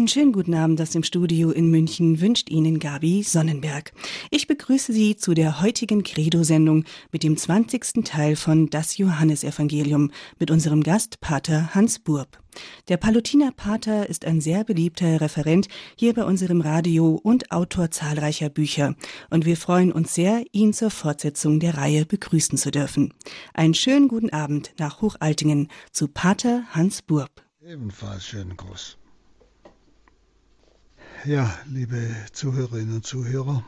Einen schönen guten Abend aus dem Studio in München wünscht Ihnen Gabi Sonnenberg. Ich begrüße Sie zu der heutigen Credo-Sendung mit dem 20. Teil von Das Johannesevangelium mit unserem Gast Pater Hans Burb. Der Palutiner Pater ist ein sehr beliebter Referent hier bei unserem Radio und Autor zahlreicher Bücher. Und wir freuen uns sehr, ihn zur Fortsetzung der Reihe begrüßen zu dürfen. Einen schönen guten Abend nach Hochaltingen zu Pater Hans Burb. Ebenfalls schönen Gruß. Ja, liebe Zuhörerinnen und Zuhörer,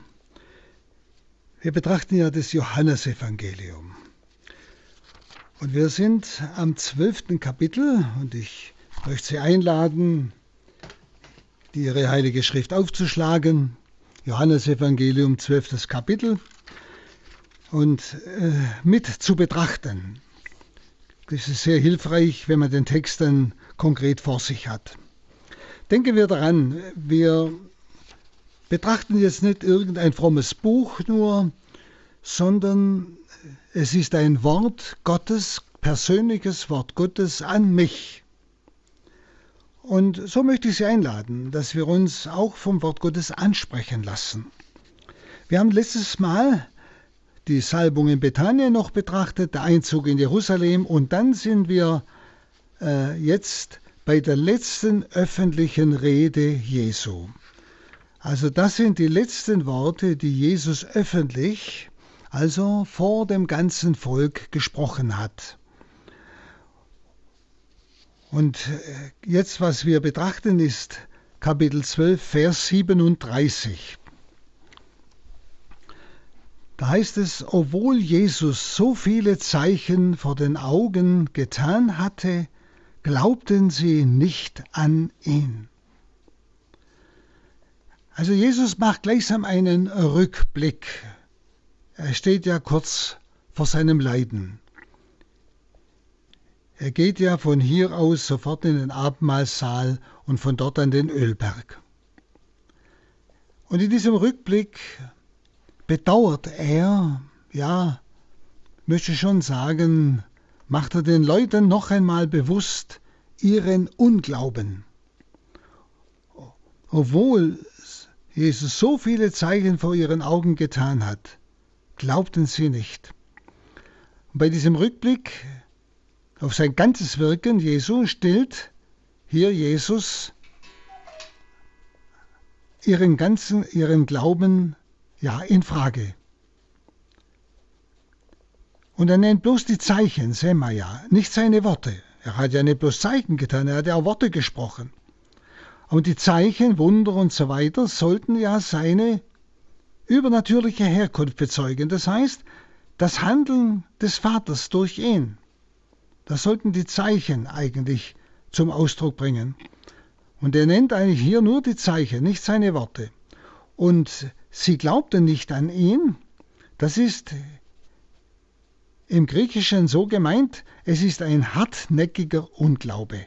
wir betrachten ja das Johannesevangelium. Und wir sind am zwölften Kapitel und ich möchte Sie einladen, Ihre Heilige Schrift aufzuschlagen. Johannesevangelium, zwölftes Kapitel und äh, mit zu betrachten. Das ist sehr hilfreich, wenn man den Text dann konkret vor sich hat. Denken wir daran, wir betrachten jetzt nicht irgendein frommes Buch nur, sondern es ist ein Wort Gottes, persönliches Wort Gottes an mich. Und so möchte ich Sie einladen, dass wir uns auch vom Wort Gottes ansprechen lassen. Wir haben letztes Mal die Salbung in Bethanien noch betrachtet, der Einzug in Jerusalem und dann sind wir äh, jetzt bei der letzten öffentlichen Rede Jesu. Also das sind die letzten Worte, die Jesus öffentlich, also vor dem ganzen Volk gesprochen hat. Und äh, jetzt, was wir betrachten, ist Kapitel 12, Vers 37. Da heißt es, obwohl Jesus so viele Zeichen vor den Augen getan hatte, glaubten sie nicht an ihn. Also Jesus macht gleichsam einen Rückblick. Er steht ja kurz vor seinem Leiden. Er geht ja von hier aus sofort in den Abendmahlsaal und von dort an den Ölberg. Und in diesem Rückblick bedauert er, ja, möchte schon sagen, macht er den Leuten noch einmal bewusst ihren Unglauben. Obwohl Jesus so viele Zeichen vor ihren Augen getan hat, glaubten sie nicht. Und bei diesem Rückblick auf sein ganzes Wirken Jesu stellt hier Jesus ihren ganzen ihren Glauben ja in Frage. Und er nennt bloß die Zeichen, Semaja, nicht seine Worte. Er hat ja nicht bloß Zeichen getan, er hat ja auch Worte gesprochen. Und die Zeichen, Wunder und so weiter sollten ja seine übernatürliche Herkunft bezeugen. Das heißt, das Handeln des Vaters durch ihn. Das sollten die Zeichen eigentlich zum Ausdruck bringen. Und er nennt eigentlich hier nur die Zeichen, nicht seine Worte. Und sie glaubten nicht an ihn. Das ist im Griechischen so gemeint, es ist ein hartnäckiger Unglaube.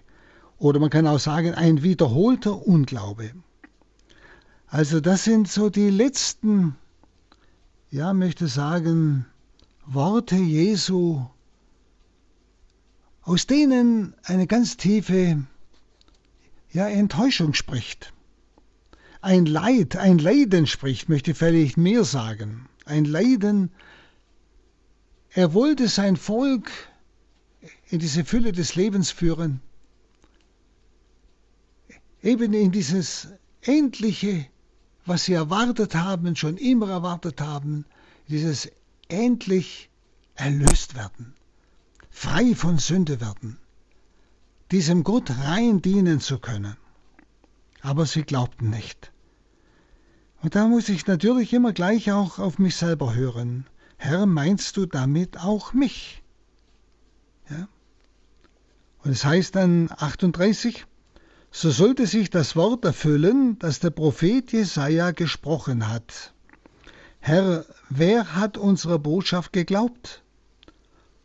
Oder man kann auch sagen, ein wiederholter Unglaube. Also das sind so die letzten, ja, möchte sagen, Worte Jesu, aus denen eine ganz tiefe ja, Enttäuschung spricht. Ein Leid, ein Leiden spricht, möchte ich vielleicht mehr sagen. Ein Leiden, er wollte sein Volk in diese Fülle des Lebens führen, eben in dieses Endliche, was sie erwartet haben, schon immer erwartet haben, dieses endlich erlöst werden, frei von Sünde werden, diesem Gott rein dienen zu können. Aber sie glaubten nicht. Und da muss ich natürlich immer gleich auch auf mich selber hören. Herr, meinst du damit auch mich? Ja? Und es heißt dann 38, so sollte sich das Wort erfüllen, das der Prophet Jesaja gesprochen hat. Herr, wer hat unserer Botschaft geglaubt?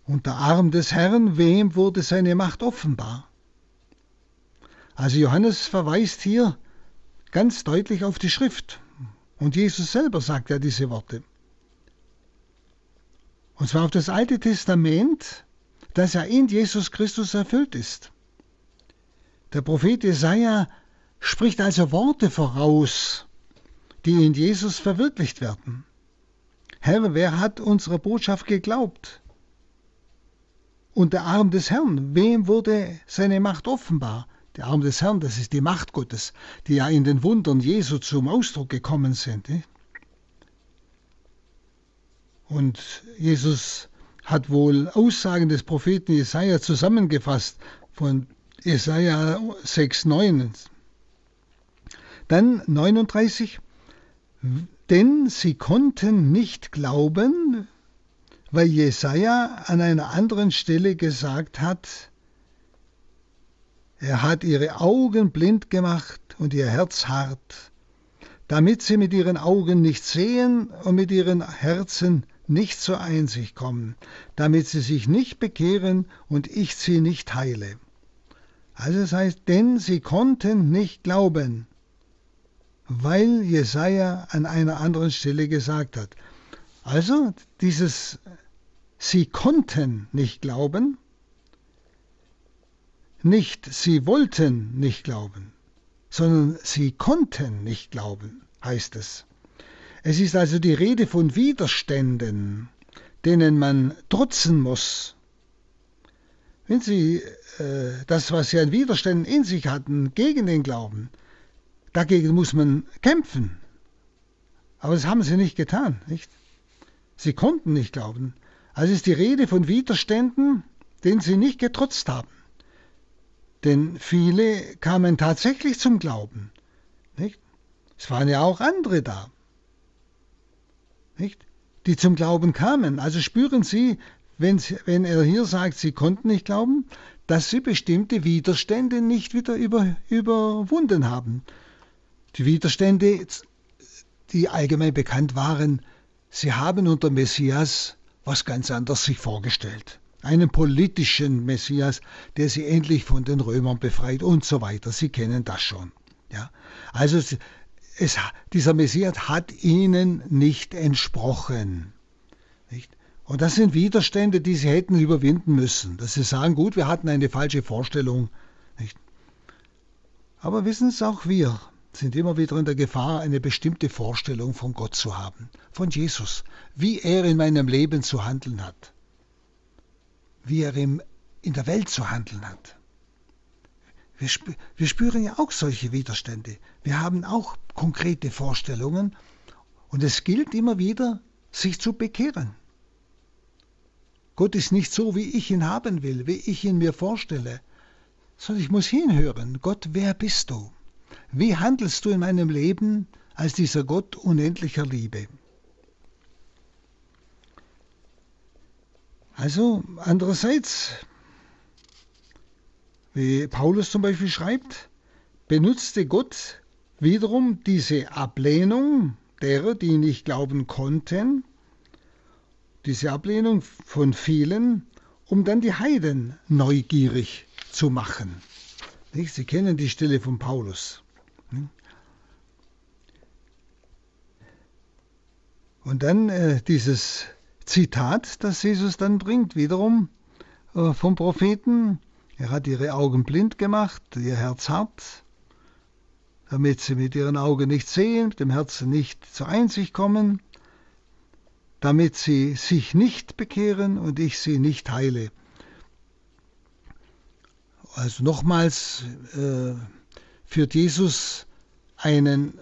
Und der Arm des Herrn, wem wurde seine Macht offenbar? Also Johannes verweist hier ganz deutlich auf die Schrift. Und Jesus selber sagt ja diese Worte. Und zwar auf das Alte Testament, das ja in Jesus Christus erfüllt ist. Der Prophet Jesaja spricht also Worte voraus, die in Jesus verwirklicht werden. Herr, wer hat unserer Botschaft geglaubt? Und der Arm des Herrn, wem wurde seine Macht offenbar? Der Arm des Herrn, das ist die Macht Gottes, die ja in den Wundern Jesu zum Ausdruck gekommen sind. Und Jesus hat wohl Aussagen des Propheten Jesaja zusammengefasst von Jesaja 6,9. Dann 39. Denn sie konnten nicht glauben, weil Jesaja an einer anderen Stelle gesagt hat, er hat ihre Augen blind gemacht und ihr Herz hart, damit sie mit ihren Augen nicht sehen und mit ihren Herzen nicht zur Einsicht kommen, damit sie sich nicht bekehren und ich sie nicht heile. Also es heißt, denn sie konnten nicht glauben, weil Jesaja an einer anderen Stelle gesagt hat. Also dieses Sie konnten nicht glauben, nicht sie wollten nicht glauben, sondern sie konnten nicht glauben, heißt es. Es ist also die Rede von Widerständen, denen man trotzen muss. Wenn Sie äh, das, was Sie an Widerständen in sich hatten, gegen den Glauben, dagegen muss man kämpfen. Aber das haben Sie nicht getan, nicht? Sie konnten nicht glauben. Also ist die Rede von Widerständen, denen Sie nicht getrotzt haben. Denn viele kamen tatsächlich zum Glauben. Nicht? Es waren ja auch andere da nicht? die zum Glauben kamen. Also spüren Sie, wenn, er hier sagt, sie konnten nicht glauben, dass sie bestimmte Widerstände nicht wieder über, überwunden haben. Die Widerstände, die allgemein bekannt waren, sie haben unter Messias was ganz anderes sich vorgestellt. Einen politischen Messias, der sie endlich von den Römern befreit und so weiter. Sie kennen das schon. Ja? Also es, dieser Messias hat ihnen nicht entsprochen. Nicht? Und das sind Widerstände, die sie hätten überwinden müssen. Dass sie sagen, gut, wir hatten eine falsche Vorstellung. Nicht? Aber wissen es auch wir, sind immer wieder in der Gefahr, eine bestimmte Vorstellung von Gott zu haben, von Jesus, wie er in meinem Leben zu handeln hat, wie er in der Welt zu handeln hat. Wir, spü wir spüren ja auch solche Widerstände. Wir haben auch konkrete Vorstellungen und es gilt immer wieder, sich zu bekehren. Gott ist nicht so, wie ich ihn haben will, wie ich ihn mir vorstelle, sondern ich muss hinhören. Gott, wer bist du? Wie handelst du in meinem Leben als dieser Gott unendlicher Liebe? Also andererseits wie Paulus zum Beispiel schreibt, benutzte Gott wiederum diese Ablehnung derer, die nicht glauben konnten, diese Ablehnung von vielen, um dann die Heiden neugierig zu machen. Sie kennen die Stelle von Paulus. Und dann äh, dieses Zitat, das Jesus dann bringt, wiederum äh, vom Propheten, er hat ihre Augen blind gemacht, ihr Herz hart, damit sie mit ihren Augen nicht sehen, mit dem Herzen nicht zur Einsicht kommen, damit sie sich nicht bekehren und ich sie nicht heile. Also nochmals äh, führt Jesus einen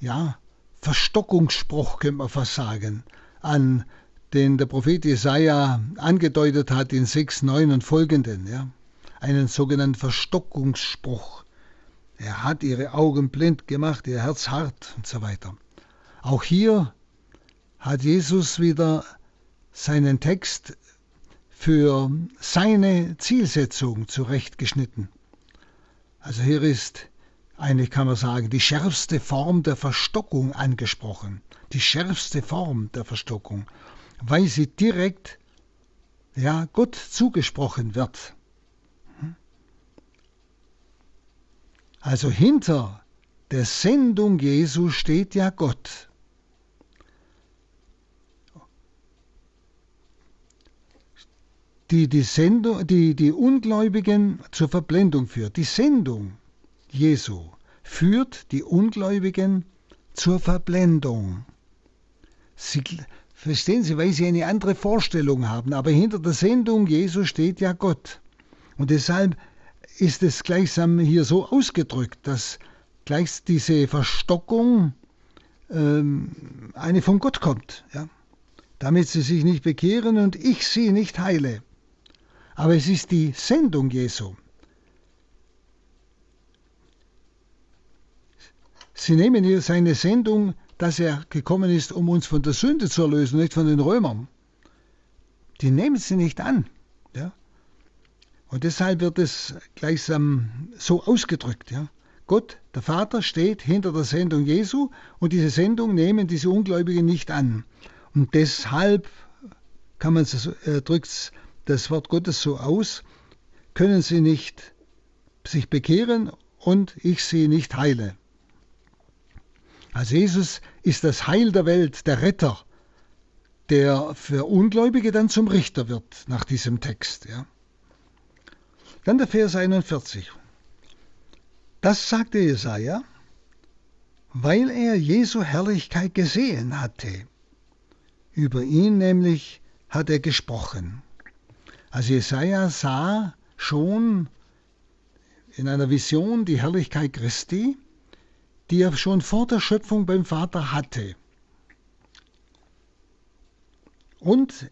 ja, Verstockungsspruch, könnte man fast sagen, an, den der Prophet Jesaja angedeutet hat in 6, 9 und folgenden. Ja einen sogenannten Verstockungsspruch. Er hat ihre Augen blind gemacht, ihr Herz hart und so weiter. Auch hier hat Jesus wieder seinen Text für seine Zielsetzung zurechtgeschnitten. Also hier ist eigentlich kann man sagen, die schärfste Form der Verstockung angesprochen. Die schärfste Form der Verstockung, weil sie direkt ja, Gott zugesprochen wird. Also hinter der Sendung Jesu steht ja Gott. Die die, Sendung, die die Ungläubigen zur Verblendung führt. Die Sendung Jesu führt die Ungläubigen zur Verblendung. Sie, verstehen Sie, weil sie eine andere Vorstellung haben, aber hinter der Sendung Jesu steht ja Gott. Und deshalb ist es gleichsam hier so ausgedrückt, dass gleich diese Verstockung ähm, eine von Gott kommt, ja? damit sie sich nicht bekehren und ich sie nicht heile. Aber es ist die Sendung Jesu. Sie nehmen hier seine Sendung, dass er gekommen ist, um uns von der Sünde zu erlösen, nicht von den Römern. Die nehmen sie nicht an. Ja? Und deshalb wird es gleichsam so ausgedrückt. Ja? Gott, der Vater, steht hinter der Sendung Jesu und diese Sendung nehmen diese Ungläubigen nicht an. Und deshalb kann man äh, drückt das Wort Gottes so aus, können sie nicht sich bekehren und ich sie nicht heile. Also Jesus ist das Heil der Welt, der Retter, der für Ungläubige dann zum Richter wird nach diesem Text. Ja. Dann der Vers 41. Das sagte Jesaja, weil er Jesu Herrlichkeit gesehen hatte. Über ihn nämlich hat er gesprochen. Also Jesaja sah schon in einer Vision die Herrlichkeit Christi, die er schon vor der Schöpfung beim Vater hatte. Und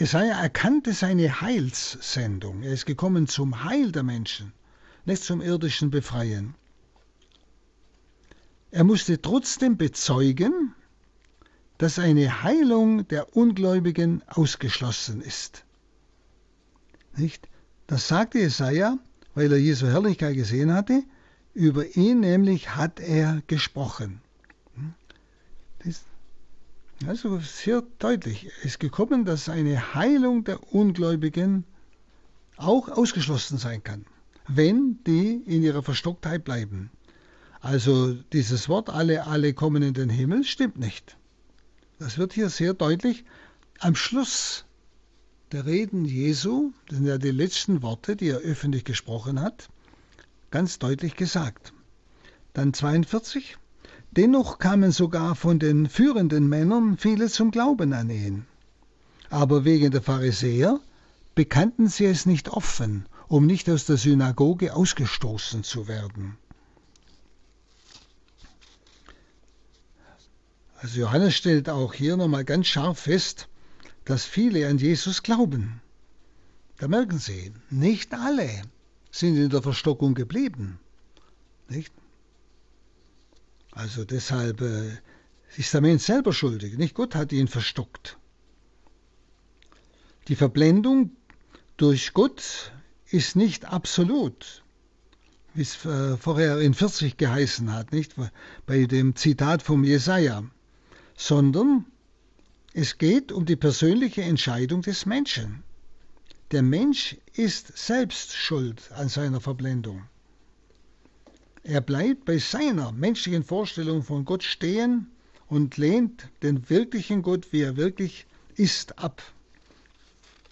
Jesaja erkannte seine Heilssendung. Er ist gekommen zum Heil der Menschen, nicht zum irdischen Befreien. Er musste trotzdem bezeugen, dass eine Heilung der Ungläubigen ausgeschlossen ist. Nicht? Das sagte Jesaja, weil er Jesu Herrlichkeit gesehen hatte. Über ihn nämlich hat er gesprochen. Das, also sehr deutlich. Ist gekommen, dass eine Heilung der Ungläubigen auch ausgeschlossen sein kann, wenn die in ihrer Verstocktheit bleiben. Also dieses Wort, alle, alle kommen in den Himmel, stimmt nicht. Das wird hier sehr deutlich am Schluss der Reden Jesu, das sind ja die letzten Worte, die er öffentlich gesprochen hat, ganz deutlich gesagt. Dann 42. Dennoch kamen sogar von den führenden Männern viele zum Glauben an ihn. Aber wegen der Pharisäer bekannten sie es nicht offen, um nicht aus der Synagoge ausgestoßen zu werden. Also Johannes stellt auch hier nochmal ganz scharf fest, dass viele an Jesus glauben. Da merken Sie, nicht alle sind in der Verstockung geblieben. Nicht? Also deshalb äh, ist der Mensch selber schuldig, nicht Gott hat ihn verstockt. Die Verblendung durch Gott ist nicht absolut, wie es äh, vorher in 40 geheißen hat, nicht bei dem Zitat vom Jesaja, sondern es geht um die persönliche Entscheidung des Menschen. Der Mensch ist selbst schuld an seiner Verblendung. Er bleibt bei seiner menschlichen Vorstellung von Gott stehen und lehnt den wirklichen Gott, wie er wirklich ist, ab.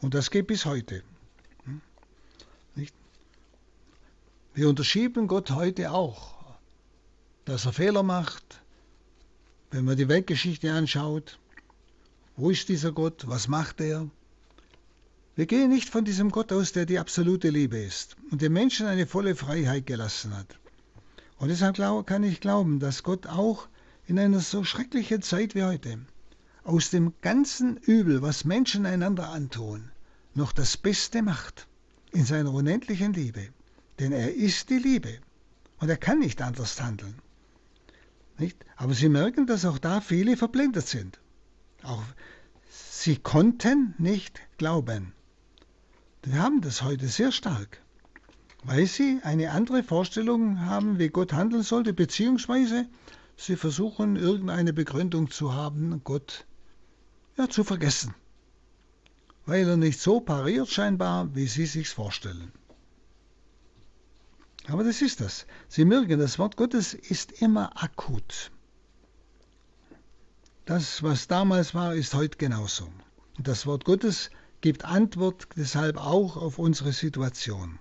Und das geht bis heute. Wir unterschieben Gott heute auch, dass er Fehler macht. Wenn man die Weltgeschichte anschaut, wo ist dieser Gott? Was macht er? Wir gehen nicht von diesem Gott aus, der die absolute Liebe ist und dem Menschen eine volle Freiheit gelassen hat. Und deshalb kann ich glauben, dass Gott auch in einer so schrecklichen Zeit wie heute aus dem ganzen Übel, was Menschen einander antun, noch das Beste macht in seiner unendlichen Liebe. Denn er ist die Liebe und er kann nicht anders handeln. Nicht? Aber Sie merken, dass auch da viele verblendet sind. Auch sie konnten nicht glauben. Wir haben das heute sehr stark weil sie eine andere Vorstellung haben, wie Gott handeln sollte, beziehungsweise sie versuchen, irgendeine Begründung zu haben, Gott ja, zu vergessen, weil er nicht so pariert scheinbar, wie sie sich vorstellen. Aber das ist das. Sie merken, das Wort Gottes ist immer akut. Das, was damals war, ist heute genauso. Das Wort Gottes gibt Antwort deshalb auch auf unsere Situation.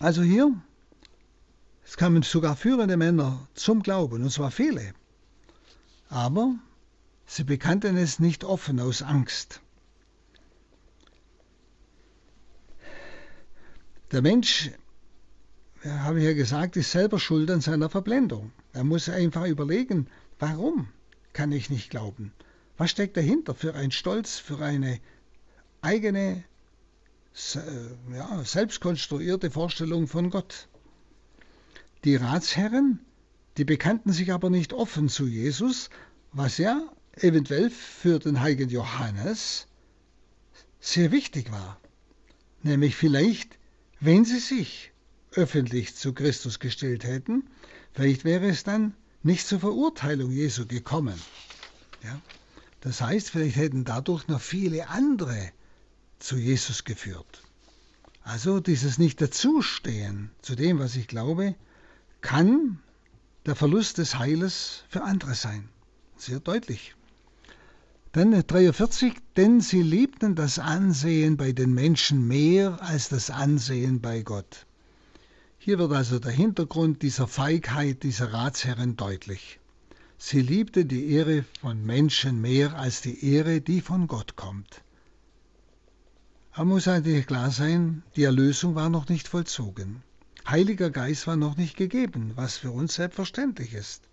Also hier Es kamen sogar führende Männer zum Glauben, und zwar viele. Aber sie bekannten es nicht offen aus Angst. Der Mensch, habe ich ja gesagt, ist selber schuld an seiner Verblendung. Er muss einfach überlegen, warum kann ich nicht glauben? Was steckt dahinter für ein Stolz, für eine eigene, ja, selbstkonstruierte Vorstellung von Gott? Die Ratsherren, die bekannten sich aber nicht offen zu Jesus, was ja eventuell für den heiligen Johannes sehr wichtig war. Nämlich vielleicht, wenn sie sich öffentlich zu Christus gestellt hätten, vielleicht wäre es dann nicht zur Verurteilung Jesu gekommen. Ja? Das heißt, vielleicht hätten dadurch noch viele andere zu Jesus geführt. Also dieses Nicht-Dazustehen zu dem, was ich glaube, kann der Verlust des Heiles für andere sein. Sehr deutlich. Dann 43, denn sie liebten das Ansehen bei den Menschen mehr als das Ansehen bei Gott. Hier wird also der Hintergrund dieser Feigheit dieser Ratsherren deutlich. Sie liebte die Ehre von Menschen mehr als die Ehre, die von Gott kommt. Aber muss eigentlich klar sein, die Erlösung war noch nicht vollzogen. Heiliger Geist war noch nicht gegeben, was für uns selbstverständlich ist.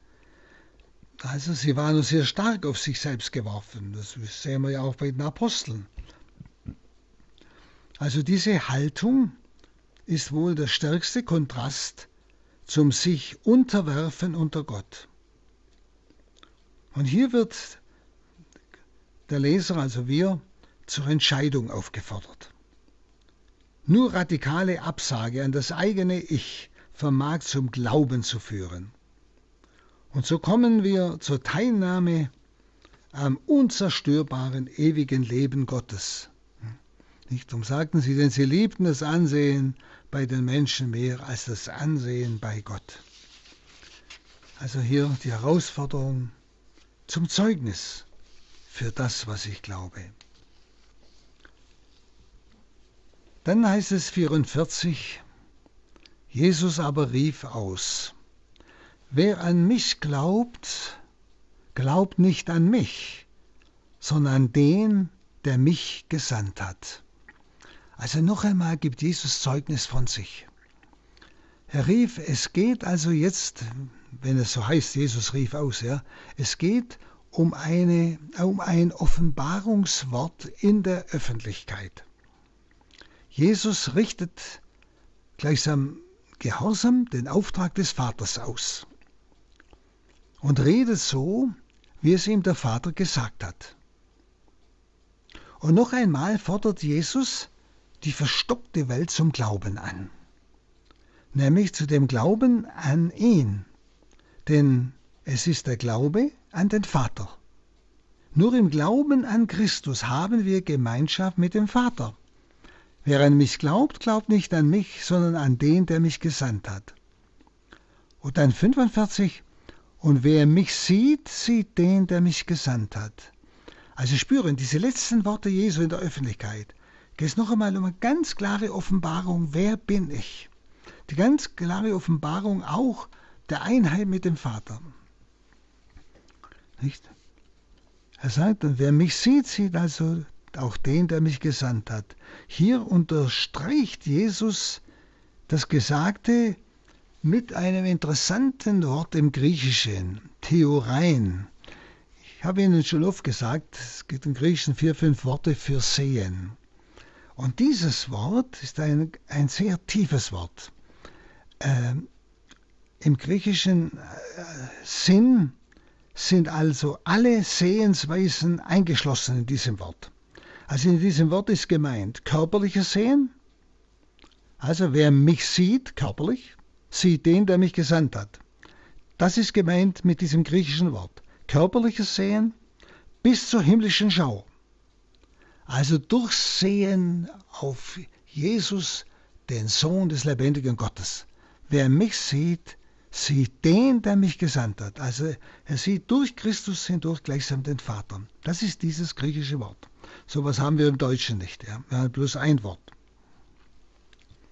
Also sie waren sehr stark auf sich selbst geworfen. Das sehen wir ja auch bei den Aposteln. Also diese Haltung ist wohl der stärkste Kontrast zum sich unterwerfen unter Gott. Und hier wird der Leser, also wir, zur Entscheidung aufgefordert. Nur radikale Absage an das eigene Ich vermag zum Glauben zu führen. Und so kommen wir zur Teilnahme am unzerstörbaren ewigen Leben Gottes. Nicht um sagten sie, denn sie liebten das Ansehen bei den Menschen mehr als das Ansehen bei Gott. Also hier die Herausforderung zum Zeugnis für das, was ich glaube. Dann heißt es 44, Jesus aber rief aus, wer an mich glaubt, glaubt nicht an mich, sondern an den, der mich gesandt hat. Also noch einmal gibt Jesus Zeugnis von sich. Er rief, es geht also jetzt, wenn es so heißt, Jesus rief aus, ja, es geht um, eine, um ein Offenbarungswort in der Öffentlichkeit. Jesus richtet gleichsam gehorsam den Auftrag des Vaters aus und redet so, wie es ihm der Vater gesagt hat. Und noch einmal fordert Jesus die verstockte Welt zum Glauben an, nämlich zu dem Glauben an ihn, denn es ist der Glaube an den Vater. Nur im Glauben an Christus haben wir Gemeinschaft mit dem Vater. Wer an mich glaubt, glaubt nicht an mich, sondern an den, der mich gesandt hat. Und dann 45, und wer mich sieht, sieht den, der mich gesandt hat. Also spüren diese letzten Worte Jesu in der Öffentlichkeit geht es noch einmal um eine ganz klare Offenbarung, wer bin ich? Die ganz klare Offenbarung auch der Einheit mit dem Vater. Nicht? Er sagt, und wer mich sieht, sieht also auch den, der mich gesandt hat. Hier unterstreicht Jesus das Gesagte mit einem interessanten Wort im Griechischen, Theorein. Ich habe Ihnen schon oft gesagt, es gibt im Griechischen vier, fünf Worte für sehen. Und dieses Wort ist ein, ein sehr tiefes Wort. Ähm, Im griechischen äh, Sinn sind also alle Sehensweisen eingeschlossen in diesem Wort. Also in diesem Wort ist gemeint körperliches Sehen. Also wer mich sieht, körperlich, sieht den, der mich gesandt hat. Das ist gemeint mit diesem griechischen Wort. Körperliches Sehen bis zur himmlischen Schau. Also durchsehen auf Jesus, den Sohn des lebendigen Gottes. Wer mich sieht, sieht den, der mich gesandt hat. Also er sieht durch Christus hindurch gleichsam den Vater. Das ist dieses griechische Wort. So was haben wir im Deutschen nicht. Ja? Wir haben bloß ein Wort.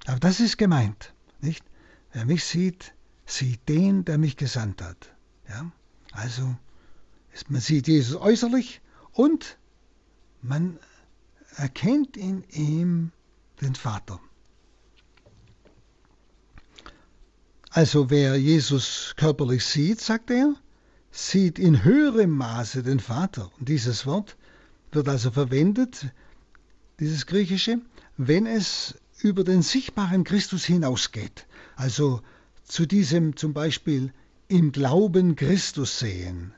Aber das ist gemeint, nicht? Wer mich sieht, sieht den, der mich gesandt hat. Ja? Also man sieht Jesus äußerlich und man erkennt in ihm den Vater. Also wer Jesus körperlich sieht, sagt er, sieht in höherem Maße den Vater. Und dieses Wort wird also verwendet, dieses griechische, wenn es über den sichtbaren Christus hinausgeht. Also zu diesem zum Beispiel im Glauben Christus sehen,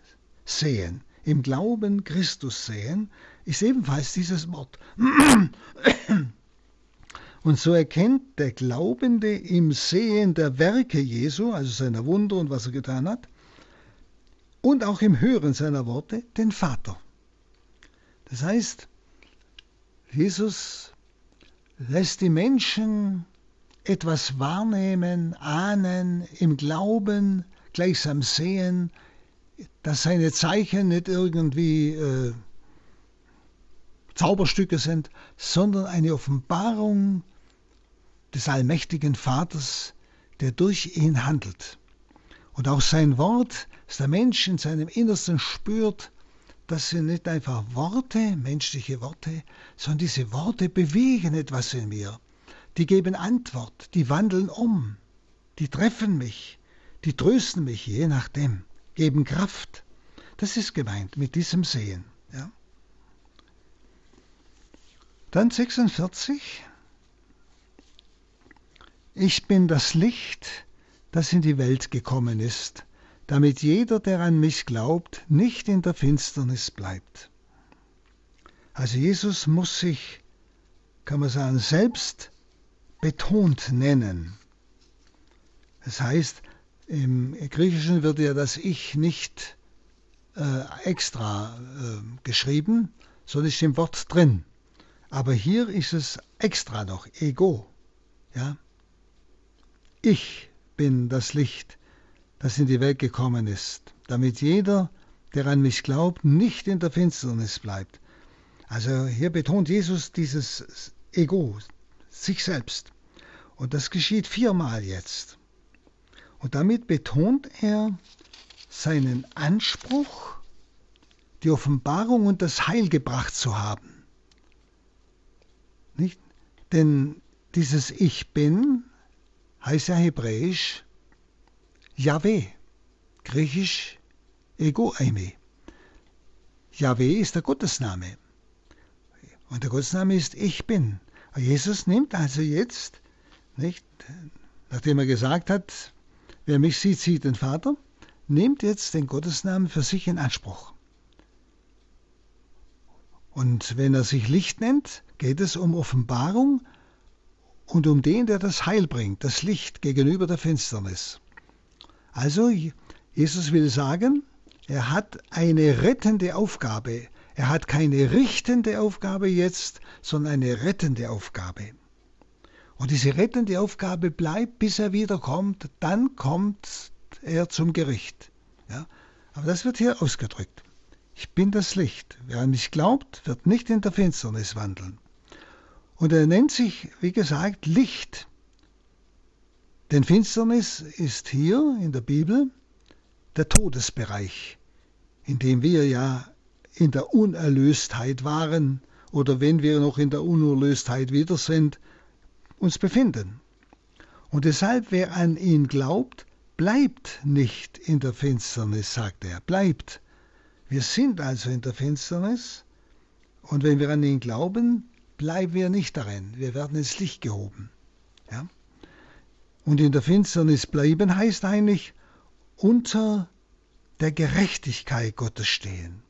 sehen, im Glauben Christus sehen, ist ebenfalls dieses Wort. Und so erkennt der Glaubende im Sehen der Werke Jesu, also seiner Wunder und was er getan hat, und auch im Hören seiner Worte den Vater. Das heißt, Jesus lässt die Menschen etwas wahrnehmen, ahnen, im Glauben gleichsam sehen, dass seine Zeichen nicht irgendwie äh, Zauberstücke sind, sondern eine Offenbarung des allmächtigen Vaters, der durch ihn handelt. Und auch sein Wort, dass der Mensch in seinem Innersten spürt, das sind nicht einfach Worte, menschliche Worte, sondern diese Worte bewegen etwas in mir. Die geben Antwort, die wandeln um, die treffen mich, die trösten mich, je nachdem, geben Kraft. Das ist gemeint mit diesem Sehen. Ja. Dann 46. Ich bin das Licht, das in die Welt gekommen ist, damit jeder, der an mich glaubt, nicht in der Finsternis bleibt. Also Jesus muss sich, kann man sagen, selbst betont nennen. Das heißt, im Griechischen wird ja das Ich nicht äh, extra äh, geschrieben, sondern ist im Wort drin. Aber hier ist es extra noch, Ego. Ja? Ich bin das Licht, das in die Welt gekommen ist, damit jeder, der an mich glaubt, nicht in der Finsternis bleibt. Also hier betont Jesus dieses Ego, sich selbst. Und das geschieht viermal jetzt. Und damit betont er seinen Anspruch, die Offenbarung und das Heil gebracht zu haben. Nicht? Denn dieses Ich bin heißt ja hebräisch Yahweh, griechisch Ego Eime. Yahweh ist der Gottesname. Und der Gottesname ist Ich bin. Jesus nimmt also jetzt, nicht, nachdem er gesagt hat, wer mich sieht, sieht den Vater, nimmt jetzt den Gottesnamen für sich in Anspruch. Und wenn er sich Licht nennt, geht es um Offenbarung und um den, der das Heil bringt, das Licht gegenüber der Finsternis. Also Jesus will sagen, er hat eine rettende Aufgabe. Er hat keine richtende Aufgabe jetzt, sondern eine rettende Aufgabe. Und diese rettende Aufgabe bleibt, bis er wiederkommt. Dann kommt er zum Gericht. Ja? Aber das wird hier ausgedrückt. Ich bin das Licht. Wer an mich glaubt, wird nicht in der Finsternis wandeln. Und er nennt sich, wie gesagt, Licht. Denn Finsternis ist hier in der Bibel der Todesbereich, in dem wir ja in der Unerlöstheit waren oder wenn wir noch in der Unerlöstheit wieder sind, uns befinden. Und deshalb, wer an ihn glaubt, bleibt nicht in der Finsternis, sagt er, bleibt. Wir sind also in der Finsternis und wenn wir an ihn glauben, bleiben wir nicht darin. Wir werden ins Licht gehoben. Ja? Und in der Finsternis bleiben heißt eigentlich unter der Gerechtigkeit Gottes stehen.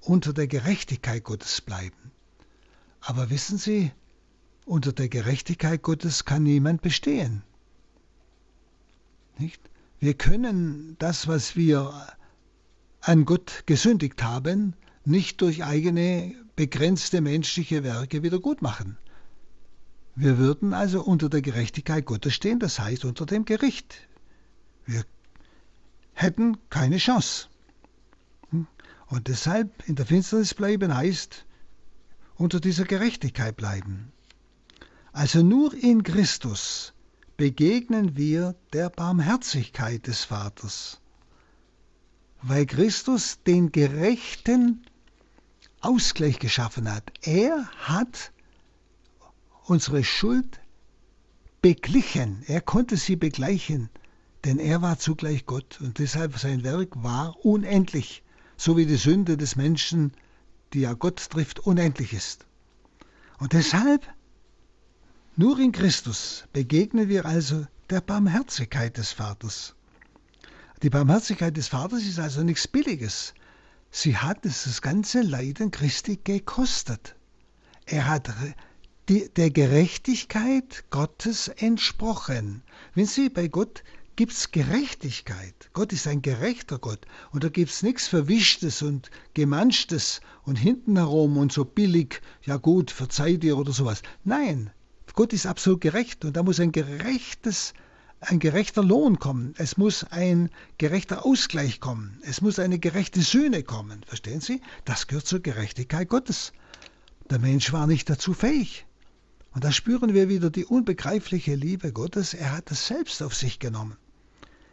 Unter der Gerechtigkeit Gottes bleiben. Aber wissen Sie, unter der Gerechtigkeit Gottes kann niemand bestehen. Nicht? Wir können das, was wir an Gott gesündigt haben, nicht durch eigene begrenzte menschliche Werke wieder gut machen. Wir würden also unter der Gerechtigkeit Gottes stehen, das heißt unter dem Gericht. Wir hätten keine Chance. Und deshalb in der Finsternis bleiben heißt unter dieser Gerechtigkeit bleiben. Also nur in Christus begegnen wir der Barmherzigkeit des Vaters, weil Christus den gerechten Ausgleich geschaffen hat. Er hat unsere Schuld beglichen, er konnte sie begleichen, denn er war zugleich Gott und deshalb sein Werk war unendlich, so wie die Sünde des Menschen, die ja Gott trifft, unendlich ist. Und deshalb, nur in Christus begegnen wir also der Barmherzigkeit des Vaters. Die Barmherzigkeit des Vaters ist also nichts Billiges. Sie hat das ganze Leiden Christi gekostet. Er hat die, der Gerechtigkeit Gottes entsprochen. Wenn Sie bei Gott gibt es Gerechtigkeit. Gott ist ein gerechter Gott. Und da gibt es nichts Verwischtes und Gemanschtes und hinten herum und so billig, ja gut, verzeih dir oder sowas. Nein, Gott ist absolut gerecht und da muss ein gerechtes, ein gerechter Lohn kommen. Es muss ein gerechter Ausgleich kommen. Es muss eine gerechte Sühne kommen. Verstehen Sie? Das gehört zur Gerechtigkeit Gottes. Der Mensch war nicht dazu fähig. Und da spüren wir wieder die unbegreifliche Liebe Gottes. Er hat es selbst auf sich genommen.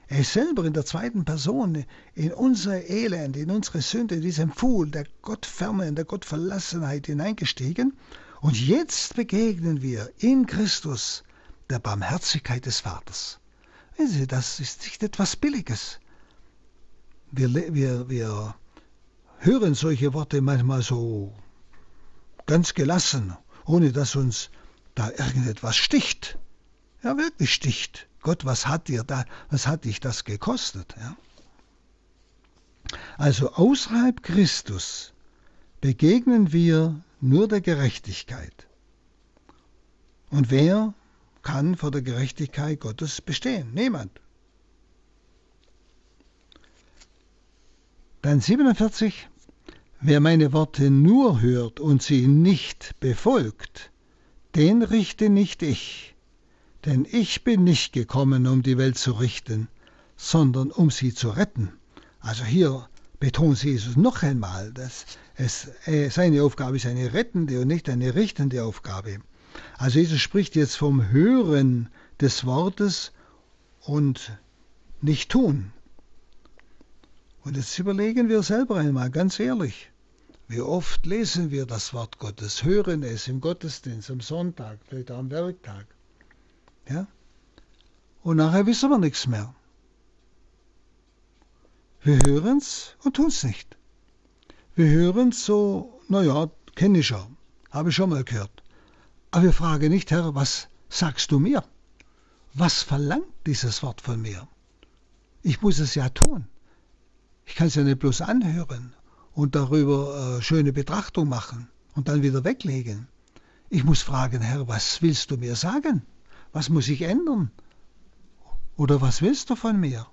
Er ist selber in der zweiten Person in unser Elend, in unsere Sünde, in diesem Pfuhl der Gottferne, in der Gottverlassenheit hineingestiegen. Und jetzt begegnen wir in Christus der Barmherzigkeit des Vaters. Wissen Sie, das ist nicht etwas Billiges. Wir, wir, wir hören solche Worte manchmal so ganz gelassen, ohne dass uns da irgendetwas sticht. Ja, wirklich sticht. Gott, was hat dir da, was hat dich das gekostet? Ja? Also außerhalb Christus begegnen wir nur der Gerechtigkeit. Und wer kann vor der Gerechtigkeit Gottes bestehen? Niemand. Dann 47. Wer meine Worte nur hört und sie nicht befolgt, den richte nicht ich, denn ich bin nicht gekommen, um die Welt zu richten, sondern um sie zu retten. Also hier betont Jesus noch einmal, dass es, äh, seine Aufgabe ist eine rettende und nicht eine richtende Aufgabe. Also Jesus spricht jetzt vom Hören des Wortes und nicht tun. Und jetzt überlegen wir selber einmal ganz ehrlich, wie oft lesen wir das Wort Gottes, hören es im Gottesdienst, am Sonntag, vielleicht am Werktag. Ja? Und nachher wissen wir nichts mehr. Wir hören es und tun es nicht. Wir hören es so, naja, kenne ich schon, habe ich schon mal gehört. Aber wir fragen nicht, Herr, was sagst du mir? Was verlangt dieses Wort von mir? Ich muss es ja tun. Ich kann es ja nicht bloß anhören und darüber äh, schöne Betrachtung machen und dann wieder weglegen. Ich muss fragen, Herr, was willst du mir sagen? Was muss ich ändern? Oder was willst du von mir?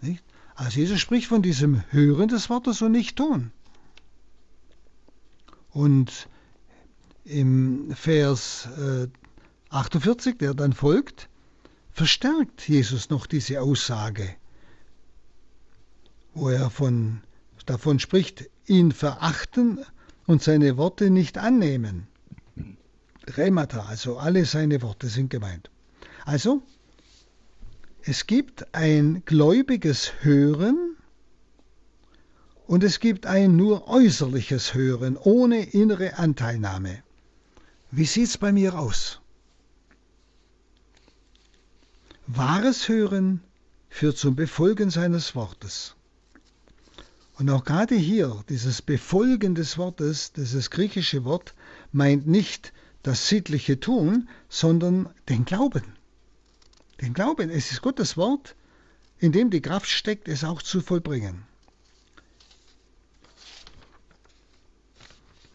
Nicht? Also Jesus spricht von diesem Hören des Wortes und nicht tun. Und im Vers äh, 48, der dann folgt, verstärkt Jesus noch diese Aussage, wo er von davon spricht, ihn verachten und seine Worte nicht annehmen. Remata, also alle seine Worte sind gemeint. Also, es gibt ein gläubiges Hören und es gibt ein nur äußerliches Hören ohne innere Anteilnahme. Wie sieht es bei mir aus? Wahres Hören führt zum Befolgen seines Wortes. Und auch gerade hier, dieses Befolgen des Wortes, dieses griechische Wort, meint nicht das sittliche Tun, sondern den Glauben. Den Glauben, es ist Gottes Wort, in dem die Kraft steckt, es auch zu vollbringen.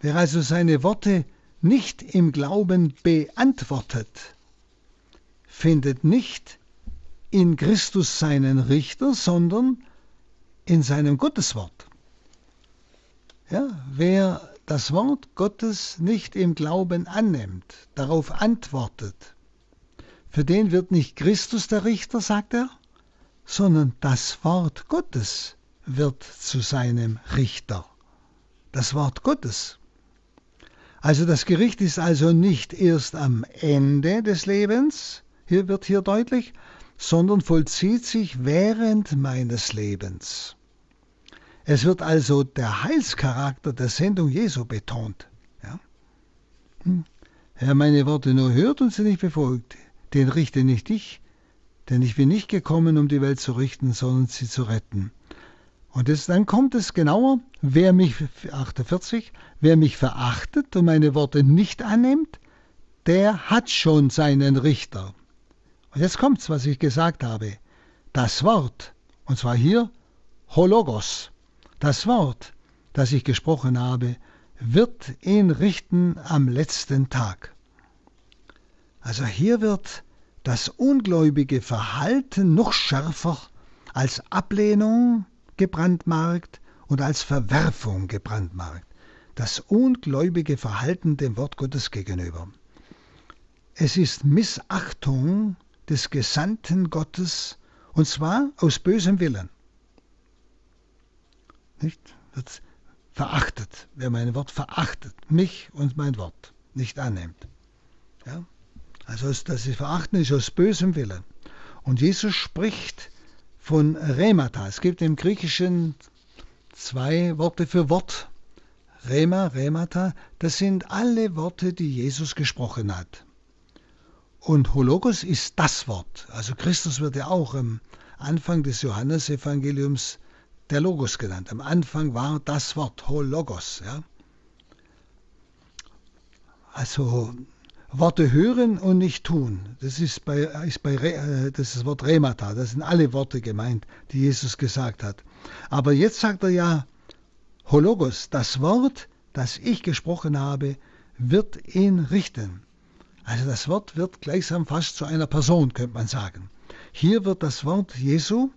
Wer also seine Worte nicht im Glauben beantwortet, findet nicht in Christus seinen Richter, sondern in seinem Gotteswort. Ja, wer das Wort Gottes nicht im Glauben annimmt, darauf antwortet, für den wird nicht Christus der Richter, sagt er, sondern das Wort Gottes wird zu seinem Richter. Das Wort Gottes. Also das Gericht ist also nicht erst am Ende des Lebens, hier wird hier deutlich, sondern vollzieht sich während meines Lebens. Es wird also der Heilscharakter der Sendung Jesu betont. Ja? Hm. Wer meine Worte nur hört und sie nicht befolgt, den richte nicht ich, denn ich bin nicht gekommen, um die Welt zu richten, sondern sie zu retten. Und das, dann kommt es genauer, wer mich, 48, wer mich verachtet und meine Worte nicht annimmt, der hat schon seinen Richter. Und jetzt kommt's, was ich gesagt habe. Das Wort, und zwar hier Hologos, das Wort, das ich gesprochen habe, wird ihn richten am letzten Tag. Also hier wird das ungläubige Verhalten noch schärfer als Ablehnung gebrandmarkt und als Verwerfung gebrandmarkt. Das ungläubige Verhalten dem Wort Gottes gegenüber. Es ist Missachtung des Gesandten Gottes und zwar aus bösem Willen. Nicht? Wird verachtet, wer mein Wort verachtet, mich und mein Wort nicht annimmt. Ja? Also das ist Verachten ist aus bösem Willen. Und Jesus spricht von Remata. Es gibt im Griechischen zwei Worte für Wort. Rema, Remata, das sind alle Worte, die Jesus gesprochen hat. Und Hologos ist das Wort. Also Christus wird ja auch am Anfang des Johannesevangeliums der Logos genannt. Am Anfang war das Wort Hologos. Ja? Also Worte hören und nicht tun. Das ist bei, ist bei äh, das, ist das Wort Remata. Das sind alle Worte gemeint, die Jesus gesagt hat. Aber jetzt sagt er ja, Hologos, das Wort, das ich gesprochen habe, wird ihn richten. Also das Wort wird gleichsam fast zu einer Person, könnte man sagen. Hier wird das Wort Jesu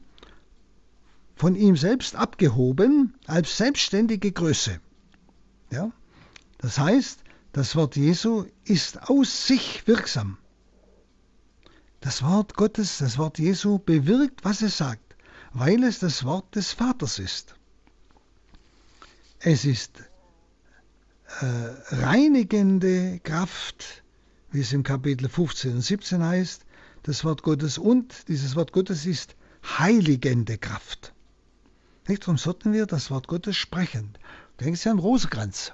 von ihm selbst abgehoben als selbstständige Größe. Ja? Das heißt, das Wort Jesu ist aus sich wirksam. Das Wort Gottes, das Wort Jesu bewirkt, was es sagt, weil es das Wort des Vaters ist. Es ist äh, reinigende Kraft, wie es im Kapitel 15 und 17 heißt, das Wort Gottes und dieses Wort Gottes ist heiligende Kraft. Nicht? Darum sollten wir das Wort Gottes sprechen. Denken Sie an Rosenkranz.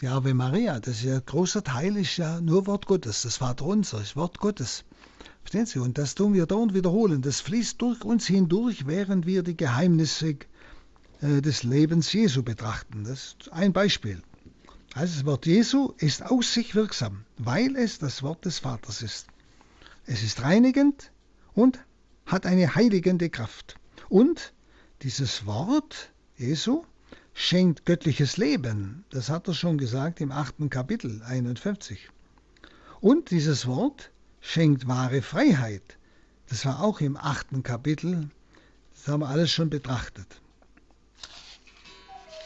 Die Ave Maria, das ist ja ein großer Teil, ist ja nur Wort Gottes. Das Vaterunser ist Wort Gottes. Verstehen Sie? Und das tun wir dauernd wiederholen. Das fließt durch uns hindurch, während wir die Geheimnisse äh, des Lebens Jesu betrachten. Das ist ein Beispiel. Also das Wort Jesu ist aus sich wirksam, weil es das Wort des Vaters ist. Es ist reinigend und hat eine heiligende Kraft. Und dieses Wort Jesu schenkt göttliches Leben. Das hat er schon gesagt im achten Kapitel 51. Und dieses Wort schenkt wahre Freiheit. Das war auch im achten Kapitel. Das haben wir alles schon betrachtet.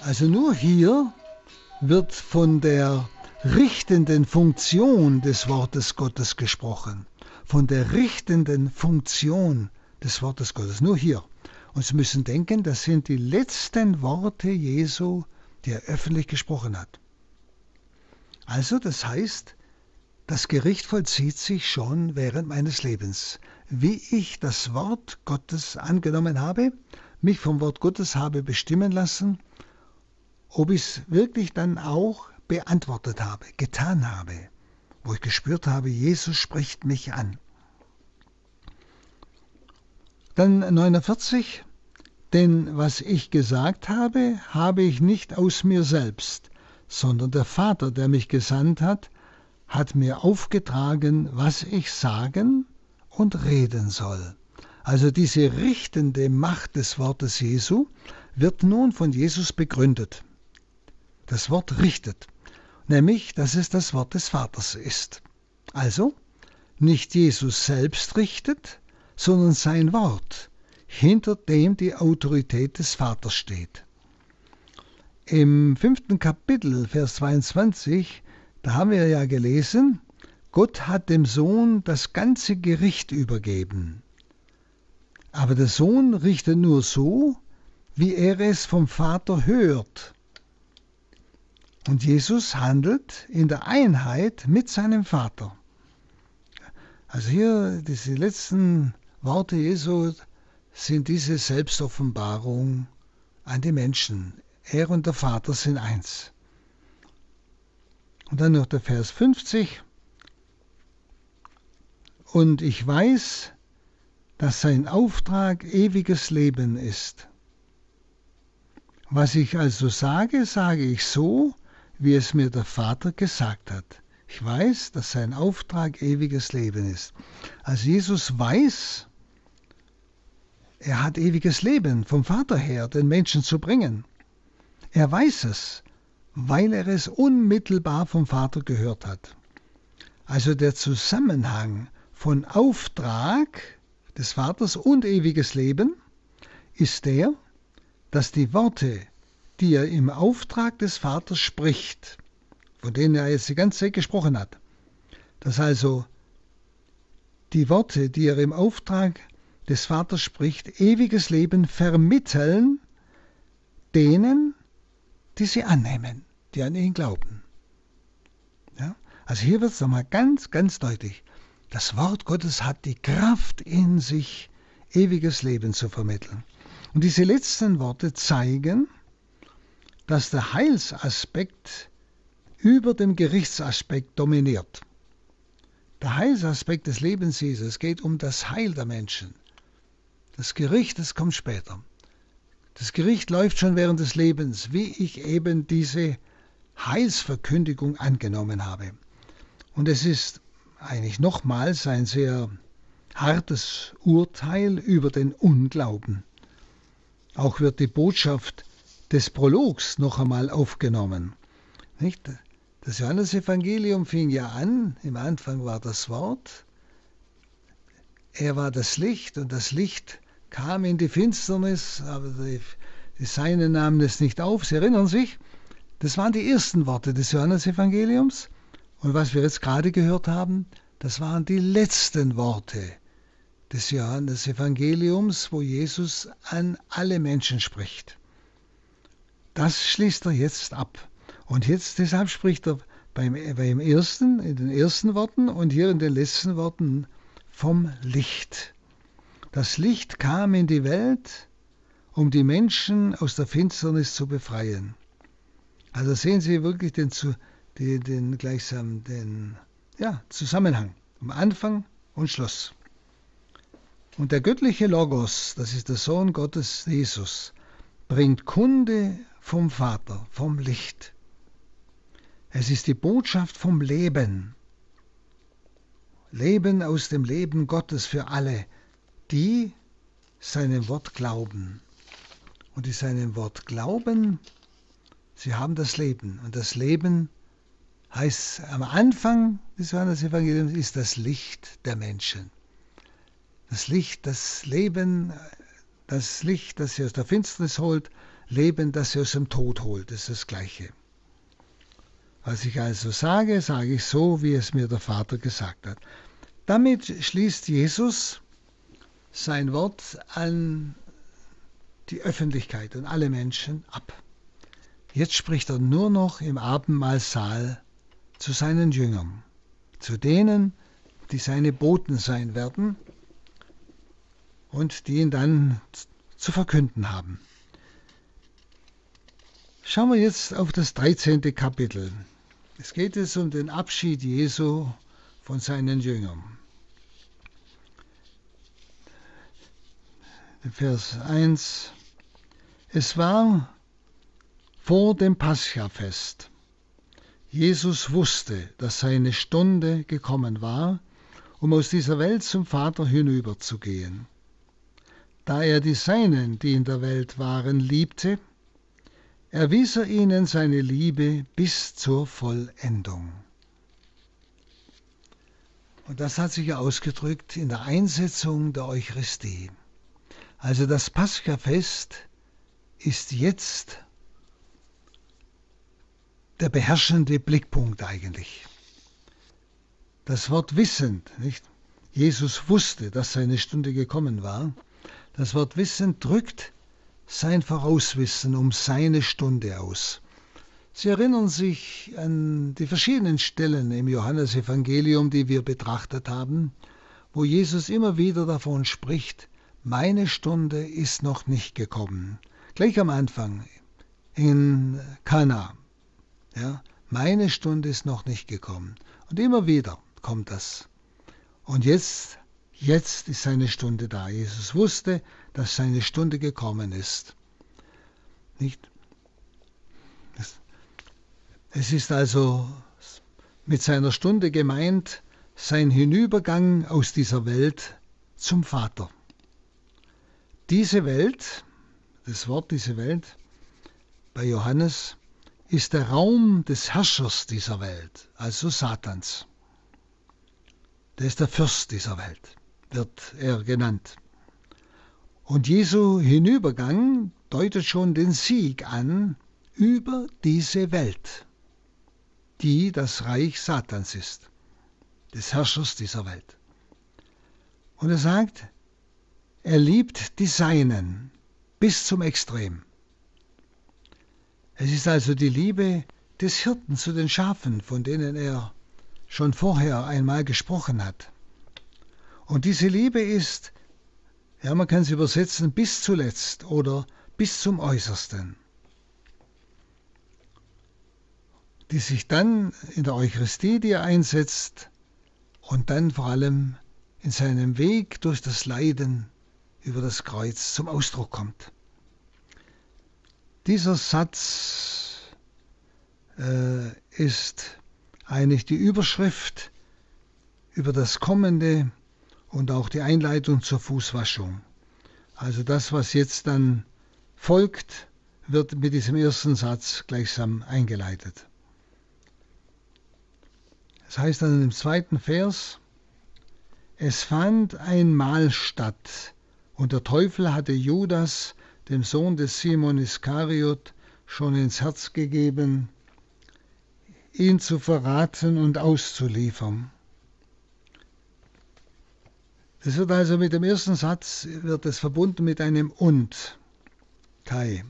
Also nur hier wird von der richtenden Funktion des Wortes Gottes gesprochen. Von der richtenden Funktion des Wortes Gottes. Nur hier. Und Sie müssen denken, das sind die letzten Worte Jesu, die er öffentlich gesprochen hat. Also das heißt, das Gericht vollzieht sich schon während meines Lebens. Wie ich das Wort Gottes angenommen habe, mich vom Wort Gottes habe bestimmen lassen, ob ich es wirklich dann auch beantwortet habe, getan habe, wo ich gespürt habe, Jesus spricht mich an. Dann 49. Denn was ich gesagt habe, habe ich nicht aus mir selbst, sondern der Vater, der mich gesandt hat, hat mir aufgetragen, was ich sagen und reden soll. Also diese richtende Macht des Wortes Jesu wird nun von Jesus begründet. Das Wort richtet, nämlich dass es das Wort des Vaters ist. Also nicht Jesus selbst richtet, sondern sein Wort, hinter dem die Autorität des Vaters steht. Im fünften Kapitel, Vers 22, da haben wir ja gelesen, Gott hat dem Sohn das ganze Gericht übergeben. Aber der Sohn richtet nur so, wie er es vom Vater hört. Und Jesus handelt in der Einheit mit seinem Vater. Also hier, diese letzten Worte Jesu sind diese Selbstoffenbarung an die Menschen. Er und der Vater sind eins. Und dann noch der Vers 50. Und ich weiß, dass sein Auftrag ewiges Leben ist. Was ich also sage, sage ich so, wie es mir der Vater gesagt hat. Ich weiß, dass sein Auftrag ewiges Leben ist. Also Jesus weiß, er hat ewiges Leben vom Vater her, den Menschen zu bringen. Er weiß es, weil er es unmittelbar vom Vater gehört hat. Also der Zusammenhang von Auftrag des Vaters und ewiges Leben ist der, dass die Worte, die er im Auftrag des Vaters spricht, von denen er jetzt die ganze Zeit gesprochen hat, dass also die Worte, die er im Auftrag des Vaters spricht, ewiges Leben vermitteln denen, die sie annehmen, die an ihn glauben. Ja? Also hier wird es nochmal ganz, ganz deutlich. Das Wort Gottes hat die Kraft in sich, ewiges Leben zu vermitteln. Und diese letzten Worte zeigen, dass der Heilsaspekt über dem Gerichtsaspekt dominiert. Der Heilsaspekt des Lebens Jesus geht um das Heil der Menschen. Das Gericht, das kommt später. Das Gericht läuft schon während des Lebens, wie ich eben diese Heilsverkündigung angenommen habe. Und es ist eigentlich nochmals ein sehr hartes Urteil über den Unglauben. Auch wird die Botschaft des Prologs noch einmal aufgenommen. Nicht? Das Johannesevangelium fing ja an, im Anfang war das Wort, er war das Licht und das Licht kam in die Finsternis, aber die, die Seinen nahmen es nicht auf. Sie erinnern sich, das waren die ersten Worte des Johannesevangeliums. Und was wir jetzt gerade gehört haben, das waren die letzten Worte des Johannesevangeliums, wo Jesus an alle Menschen spricht. Das schließt er jetzt ab. Und jetzt deshalb spricht er beim, beim ersten, in den ersten Worten und hier in den letzten Worten vom Licht. Das Licht kam in die Welt, um die Menschen aus der Finsternis zu befreien. Also sehen Sie wirklich den, den, den gleichsam den ja, Zusammenhang am Anfang und Schluss. Und der göttliche Logos, das ist der Sohn Gottes Jesus, bringt Kunde vom Vater, vom Licht. Es ist die Botschaft vom Leben. Leben aus dem Leben Gottes für alle, die seinem Wort glauben. Und die seinem Wort glauben, sie haben das Leben. Und das Leben heißt am Anfang des Johannes-Evangeliums ist das Licht der Menschen. Das Licht, das Leben, das Licht, das sie aus der Finsternis holt, Leben, das sie aus dem Tod holt, das ist das Gleiche. Was ich also sage, sage ich so, wie es mir der Vater gesagt hat. Damit schließt Jesus sein Wort an die Öffentlichkeit und alle Menschen ab. Jetzt spricht er nur noch im Abendmahlsaal zu seinen Jüngern, zu denen, die seine Boten sein werden und die ihn dann zu verkünden haben. Schauen wir jetzt auf das 13. Kapitel. Es geht es um den Abschied Jesu von seinen Jüngern. Vers 1. Es war vor dem Paschafest. Jesus wusste, dass seine Stunde gekommen war, um aus dieser Welt zum Vater hinüberzugehen. Da er die Seinen, die in der Welt waren, liebte, erwies er ihnen seine Liebe bis zur Vollendung. Und das hat sich ausgedrückt in der Einsetzung der Eucharistie. Also das Paschafest ist jetzt der beherrschende Blickpunkt eigentlich. Das Wort wissend, nicht? Jesus wusste, dass seine Stunde gekommen war. Das Wort wissend drückt sein Vorauswissen um seine Stunde aus. Sie erinnern sich an die verschiedenen Stellen im Johannesevangelium, die wir betrachtet haben, wo Jesus immer wieder davon spricht, meine Stunde ist noch nicht gekommen. Gleich am Anfang in Kana. Ja, meine Stunde ist noch nicht gekommen. Und immer wieder kommt das. Und jetzt, jetzt ist seine Stunde da. Jesus wusste, dass seine Stunde gekommen ist. Nicht? Es ist also mit seiner Stunde gemeint sein Hinübergang aus dieser Welt zum Vater. Diese Welt, das Wort diese Welt bei Johannes, ist der Raum des Herrschers dieser Welt, also Satans. Der ist der Fürst dieser Welt, wird er genannt. Und Jesu Hinübergang deutet schon den Sieg an über diese Welt, die das Reich Satans ist, des Herrschers dieser Welt. Und er sagt, er liebt die Seinen bis zum Extrem. Es ist also die Liebe des Hirten zu den Schafen, von denen er schon vorher einmal gesprochen hat. Und diese Liebe ist, ja, man kann es übersetzen, bis zuletzt oder bis zum Äußersten, die sich dann in der Eucharistie, die er einsetzt, und dann vor allem in seinem Weg durch das Leiden über das Kreuz zum Ausdruck kommt. Dieser Satz äh, ist eigentlich die Überschrift über das Kommende und auch die Einleitung zur Fußwaschung. Also das, was jetzt dann folgt, wird mit diesem ersten Satz gleichsam eingeleitet. Es das heißt dann im zweiten Vers, es fand ein Mahl statt, und der Teufel hatte Judas, dem Sohn des Simon Iskariot, schon ins Herz gegeben, ihn zu verraten und auszuliefern. Das wird also mit dem ersten Satz wird es verbunden mit einem und, Kai.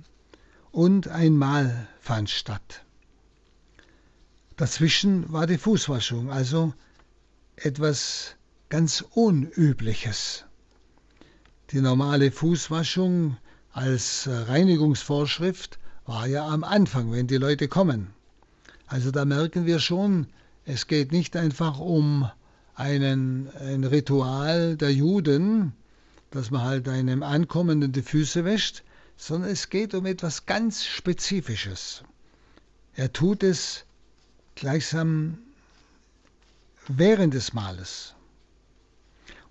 Und ein Mahl fand statt. Dazwischen war die Fußwaschung, also etwas ganz Unübliches. Die normale Fußwaschung als äh, Reinigungsvorschrift war ja am Anfang, wenn die Leute kommen. Also da merken wir schon, es geht nicht einfach um einen, ein Ritual der Juden, dass man halt einem Ankommenden die Füße wäscht, sondern es geht um etwas ganz Spezifisches. Er tut es gleichsam während des Mahles.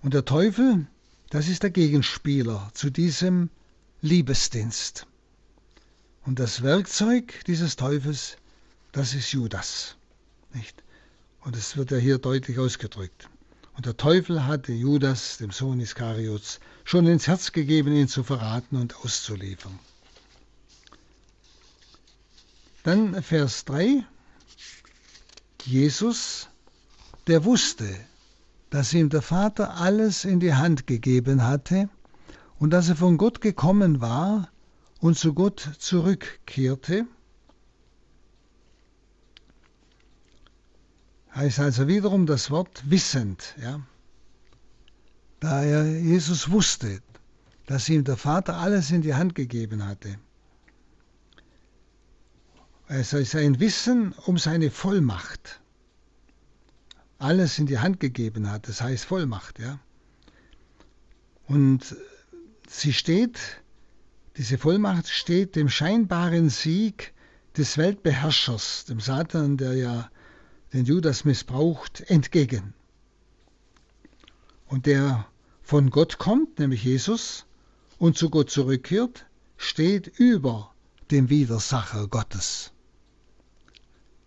Und der Teufel, das ist der Gegenspieler zu diesem Liebesdienst. Und das Werkzeug dieses Teufels, das ist Judas. Nicht? Und es wird ja hier deutlich ausgedrückt. Und der Teufel hatte Judas, dem Sohn Iskariots, schon ins Herz gegeben, ihn zu verraten und auszuliefern. Dann Vers 3. Jesus, der wusste, dass ihm der Vater alles in die Hand gegeben hatte und dass er von Gott gekommen war und zu Gott zurückkehrte, heißt also wiederum das Wort wissend. Ja? Da er Jesus wusste, dass ihm der Vater alles in die Hand gegeben hatte. Es ist ein Wissen um seine Vollmacht. Alles in die Hand gegeben hat, das heißt Vollmacht. Ja? Und sie steht, diese Vollmacht steht dem scheinbaren Sieg des Weltbeherrschers, dem Satan, der ja den Judas missbraucht, entgegen. Und der von Gott kommt, nämlich Jesus, und zu Gott zurückkehrt, steht über dem Widersacher Gottes.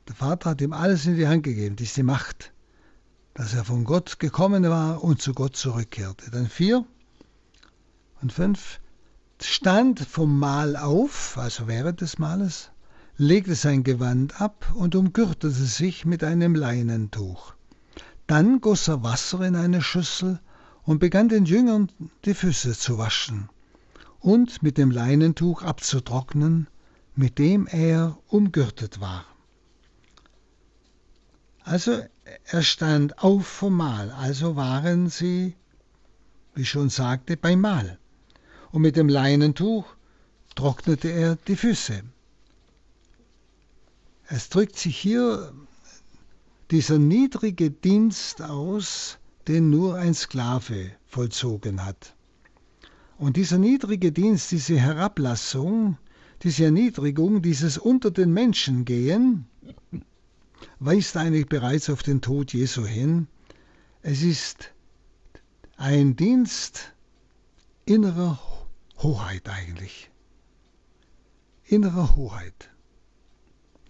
Der Vater hat ihm alles in die Hand gegeben, diese Macht, dass er von Gott gekommen war und zu Gott zurückkehrte. Dann vier und fünf stand vom Mahl auf, also während des Mahles, legte sein Gewand ab und umgürtete sich mit einem Leinentuch. Dann goss er Wasser in eine Schüssel und begann den Jüngern die Füße zu waschen und mit dem Leinentuch abzutrocknen, mit dem er umgürtet war. Also er stand auf vom Mahl, also waren sie, wie schon sagte, beim Mahl. Und mit dem Leinentuch trocknete er die Füße. Es drückt sich hier dieser niedrige Dienst aus, den nur ein Sklave vollzogen hat. Und dieser niedrige Dienst, diese Herablassung, diese Erniedrigung, dieses unter den Menschen gehen, weist eigentlich bereits auf den Tod Jesu hin. Es ist ein Dienst innerer Hoheit eigentlich. Innerer Hoheit.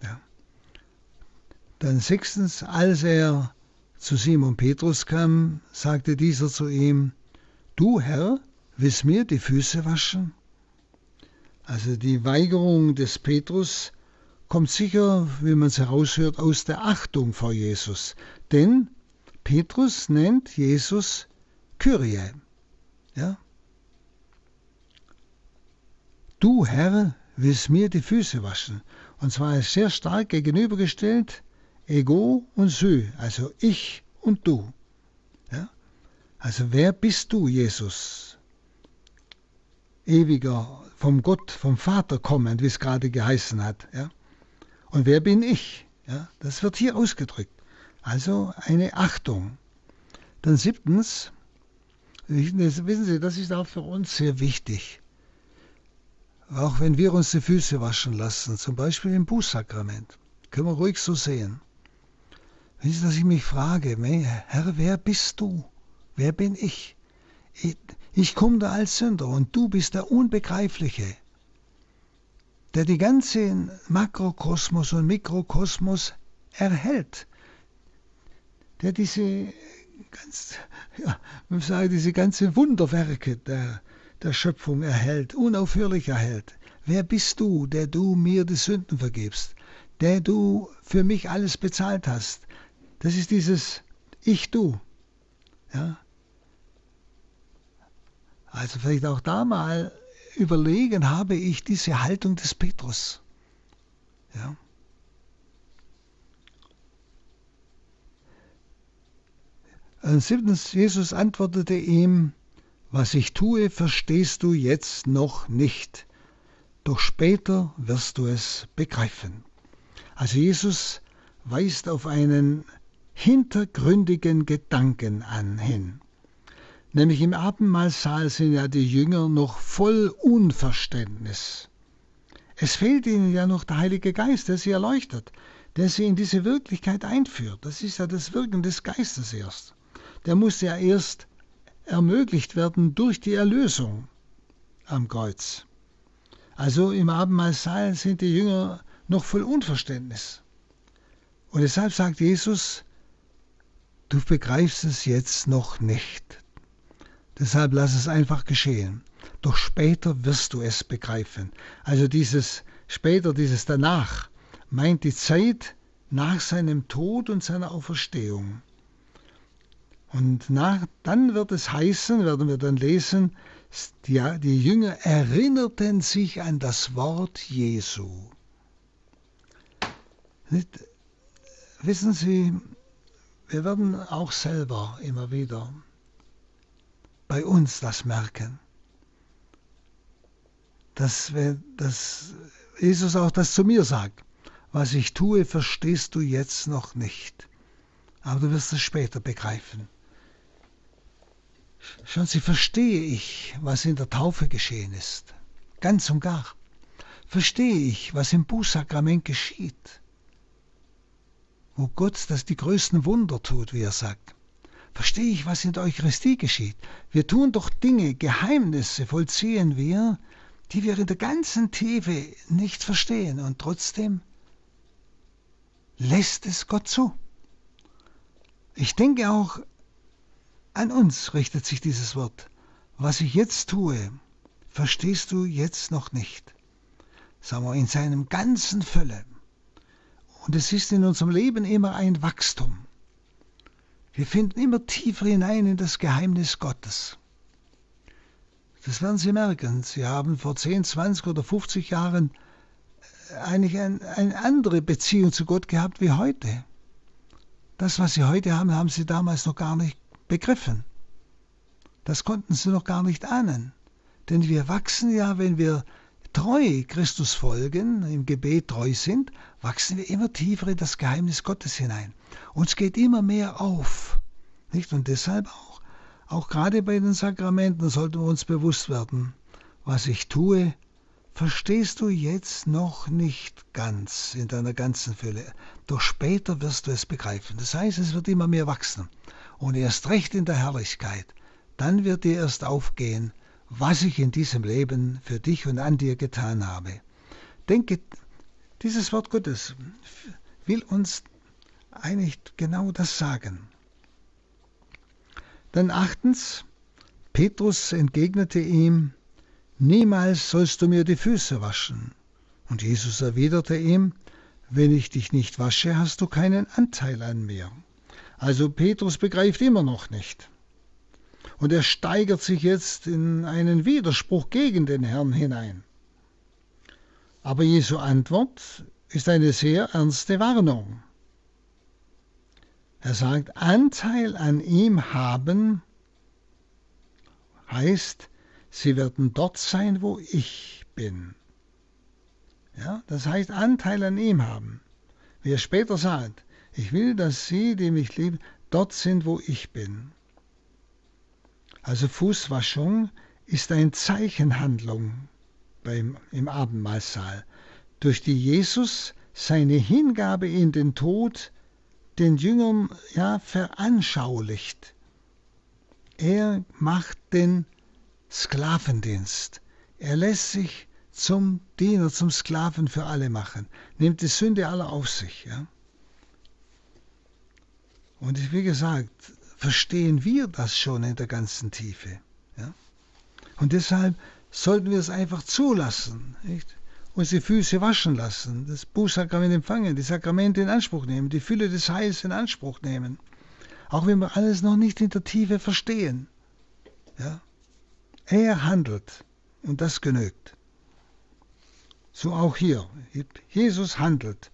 Ja. Dann sechstens, als er zu Simon Petrus kam, sagte dieser zu ihm, Du Herr, willst mir die Füße waschen? Also die Weigerung des Petrus kommt sicher, wie man es heraushört, aus der Achtung vor Jesus. Denn Petrus nennt Jesus Kyrie. Ja? Du Herr willst mir die Füße waschen. Und zwar ist sehr stark gegenübergestellt Ego und Sü, also ich und du. Ja? Also wer bist du, Jesus? Ewiger, vom Gott, vom Vater kommend, wie es gerade geheißen hat. Ja? Und wer bin ich? Ja? Das wird hier ausgedrückt. Also eine Achtung. Dann siebtens, wissen Sie, das ist auch für uns sehr wichtig. Auch wenn wir uns die Füße waschen lassen, zum Beispiel im Bußsakrament, können wir ruhig so sehen. Wissen Sie, dass ich mich frage, Herr, wer bist du? Wer bin ich? Ich, ich komme da als Sünder und du bist der Unbegreifliche, der die ganzen Makrokosmos und Mikrokosmos erhält, der diese, ganz, ja, sage, diese ganze Wunderwerke der, der Schöpfung erhält, unaufhörlich erhält. Wer bist du, der du mir die Sünden vergibst, der du für mich alles bezahlt hast, das ist dieses Ich-Du. Ja? Also vielleicht auch da mal überlegen, habe ich diese Haltung des Petrus. Ja? Und siebtens, Jesus antwortete ihm, was ich tue, verstehst du jetzt noch nicht, doch später wirst du es begreifen. Also Jesus weist auf einen hintergründigen Gedanken an hin. Nämlich im Abendmahlsaal sind ja die Jünger noch voll Unverständnis. Es fehlt ihnen ja noch der Heilige Geist, der sie erleuchtet, der sie in diese Wirklichkeit einführt. Das ist ja das Wirken des Geistes erst. Der muss ja erst ermöglicht werden durch die Erlösung am Kreuz. Also im Abendmahlsaal sind die Jünger noch voll Unverständnis. Und deshalb sagt Jesus, Du begreifst es jetzt noch nicht. Deshalb lass es einfach geschehen. Doch später wirst du es begreifen. Also dieses später, dieses danach, meint die Zeit nach seinem Tod und seiner Auferstehung. Und nach, dann wird es heißen, werden wir dann lesen, die, die Jünger erinnerten sich an das Wort Jesu. Wissen Sie, wir werden auch selber immer wieder bei uns das merken, dass, wir, dass Jesus auch das zu mir sagt. Was ich tue, verstehst du jetzt noch nicht, aber du wirst es später begreifen. Schauen Sie, verstehe ich, was in der Taufe geschehen ist, ganz und gar. Verstehe ich, was im Bußsakrament geschieht wo Gott das die größten Wunder tut, wie er sagt. Verstehe ich, was in der Eucharistie geschieht. Wir tun doch Dinge, Geheimnisse vollziehen wir, die wir in der ganzen Tiefe nicht verstehen und trotzdem lässt es Gott zu. Ich denke auch, an uns richtet sich dieses Wort. Was ich jetzt tue, verstehst du jetzt noch nicht. Sagen wir in seinem ganzen Fülle. Und es ist in unserem Leben immer ein Wachstum. Wir finden immer tiefer hinein in das Geheimnis Gottes. Das werden Sie merken. Sie haben vor 10, 20 oder 50 Jahren äh, eigentlich ein, eine andere Beziehung zu Gott gehabt wie heute. das, was sie heute haben, haben sie damals noch gar nicht begriffen. Das konnten sie noch gar nicht ahnen. Denn wir wachsen ja, wenn wir treu Christus folgen, im Gebet treu sind, wachsen wir immer tiefer in das Geheimnis Gottes hinein. Uns geht immer mehr auf. Nicht? Und deshalb auch, auch gerade bei den Sakramenten sollten wir uns bewusst werden, was ich tue, verstehst du jetzt noch nicht ganz in deiner ganzen Fülle, doch später wirst du es begreifen. Das heißt, es wird immer mehr wachsen und erst recht in der Herrlichkeit. Dann wird dir erst aufgehen, was ich in diesem Leben für dich und an dir getan habe. Denke, dieses Wort Gottes will uns eigentlich genau das sagen. Dann achtens, Petrus entgegnete ihm, Niemals sollst du mir die Füße waschen. Und Jesus erwiderte ihm, Wenn ich dich nicht wasche, hast du keinen Anteil an mir. Also Petrus begreift immer noch nicht. Und er steigert sich jetzt in einen Widerspruch gegen den Herrn hinein. Aber Jesu Antwort ist eine sehr ernste Warnung. Er sagt, Anteil an ihm haben heißt, sie werden dort sein, wo ich bin. Ja, das heißt Anteil an ihm haben. Wie er später sagt, ich will, dass sie, die mich lieben, dort sind, wo ich bin. Also Fußwaschung ist eine Zeichenhandlung beim, im Abendmahlsaal, durch die Jesus seine Hingabe in den Tod den Jüngern ja veranschaulicht. Er macht den Sklavendienst. Er lässt sich zum Diener, zum Sklaven für alle machen, nimmt die Sünde aller auf sich. Ja? Und wie gesagt, verstehen wir das schon in der ganzen Tiefe. Ja? Und deshalb sollten wir es einfach zulassen, nicht? Uns die Füße waschen lassen, das Bußsakrament empfangen, die Sakramente in Anspruch nehmen, die Fülle des Heils in Anspruch nehmen. Auch wenn wir alles noch nicht in der Tiefe verstehen. Ja? Er handelt und das genügt. So auch hier. Jesus handelt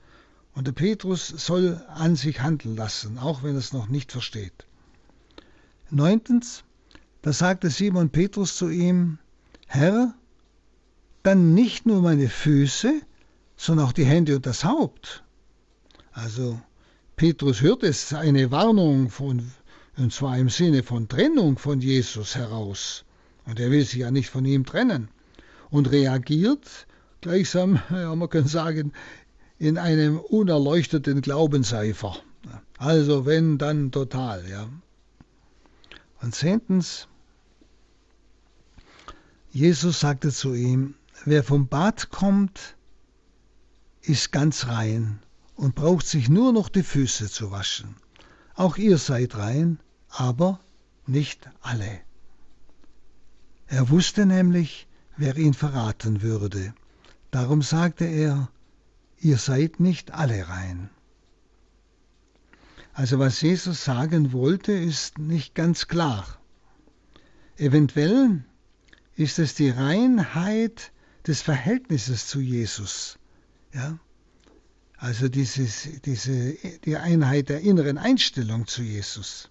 und der Petrus soll an sich handeln lassen, auch wenn er es noch nicht versteht. Neuntens, da sagte Simon Petrus zu ihm, Herr, dann nicht nur meine Füße, sondern auch die Hände und das Haupt. Also Petrus hört es eine Warnung von, und zwar im Sinne von Trennung von Jesus heraus. Und er will sich ja nicht von ihm trennen. Und reagiert gleichsam, ja, man kann sagen, in einem unerleuchteten Glaubenseifer. Also wenn, dann total, ja. Und zehntens, Jesus sagte zu ihm, wer vom Bad kommt, ist ganz rein und braucht sich nur noch die Füße zu waschen. Auch ihr seid rein, aber nicht alle. Er wusste nämlich, wer ihn verraten würde. Darum sagte er, ihr seid nicht alle rein. Also was Jesus sagen wollte, ist nicht ganz klar. Eventuell ist es die Reinheit des Verhältnisses zu Jesus. Ja? Also dieses, diese, die Einheit der inneren Einstellung zu Jesus.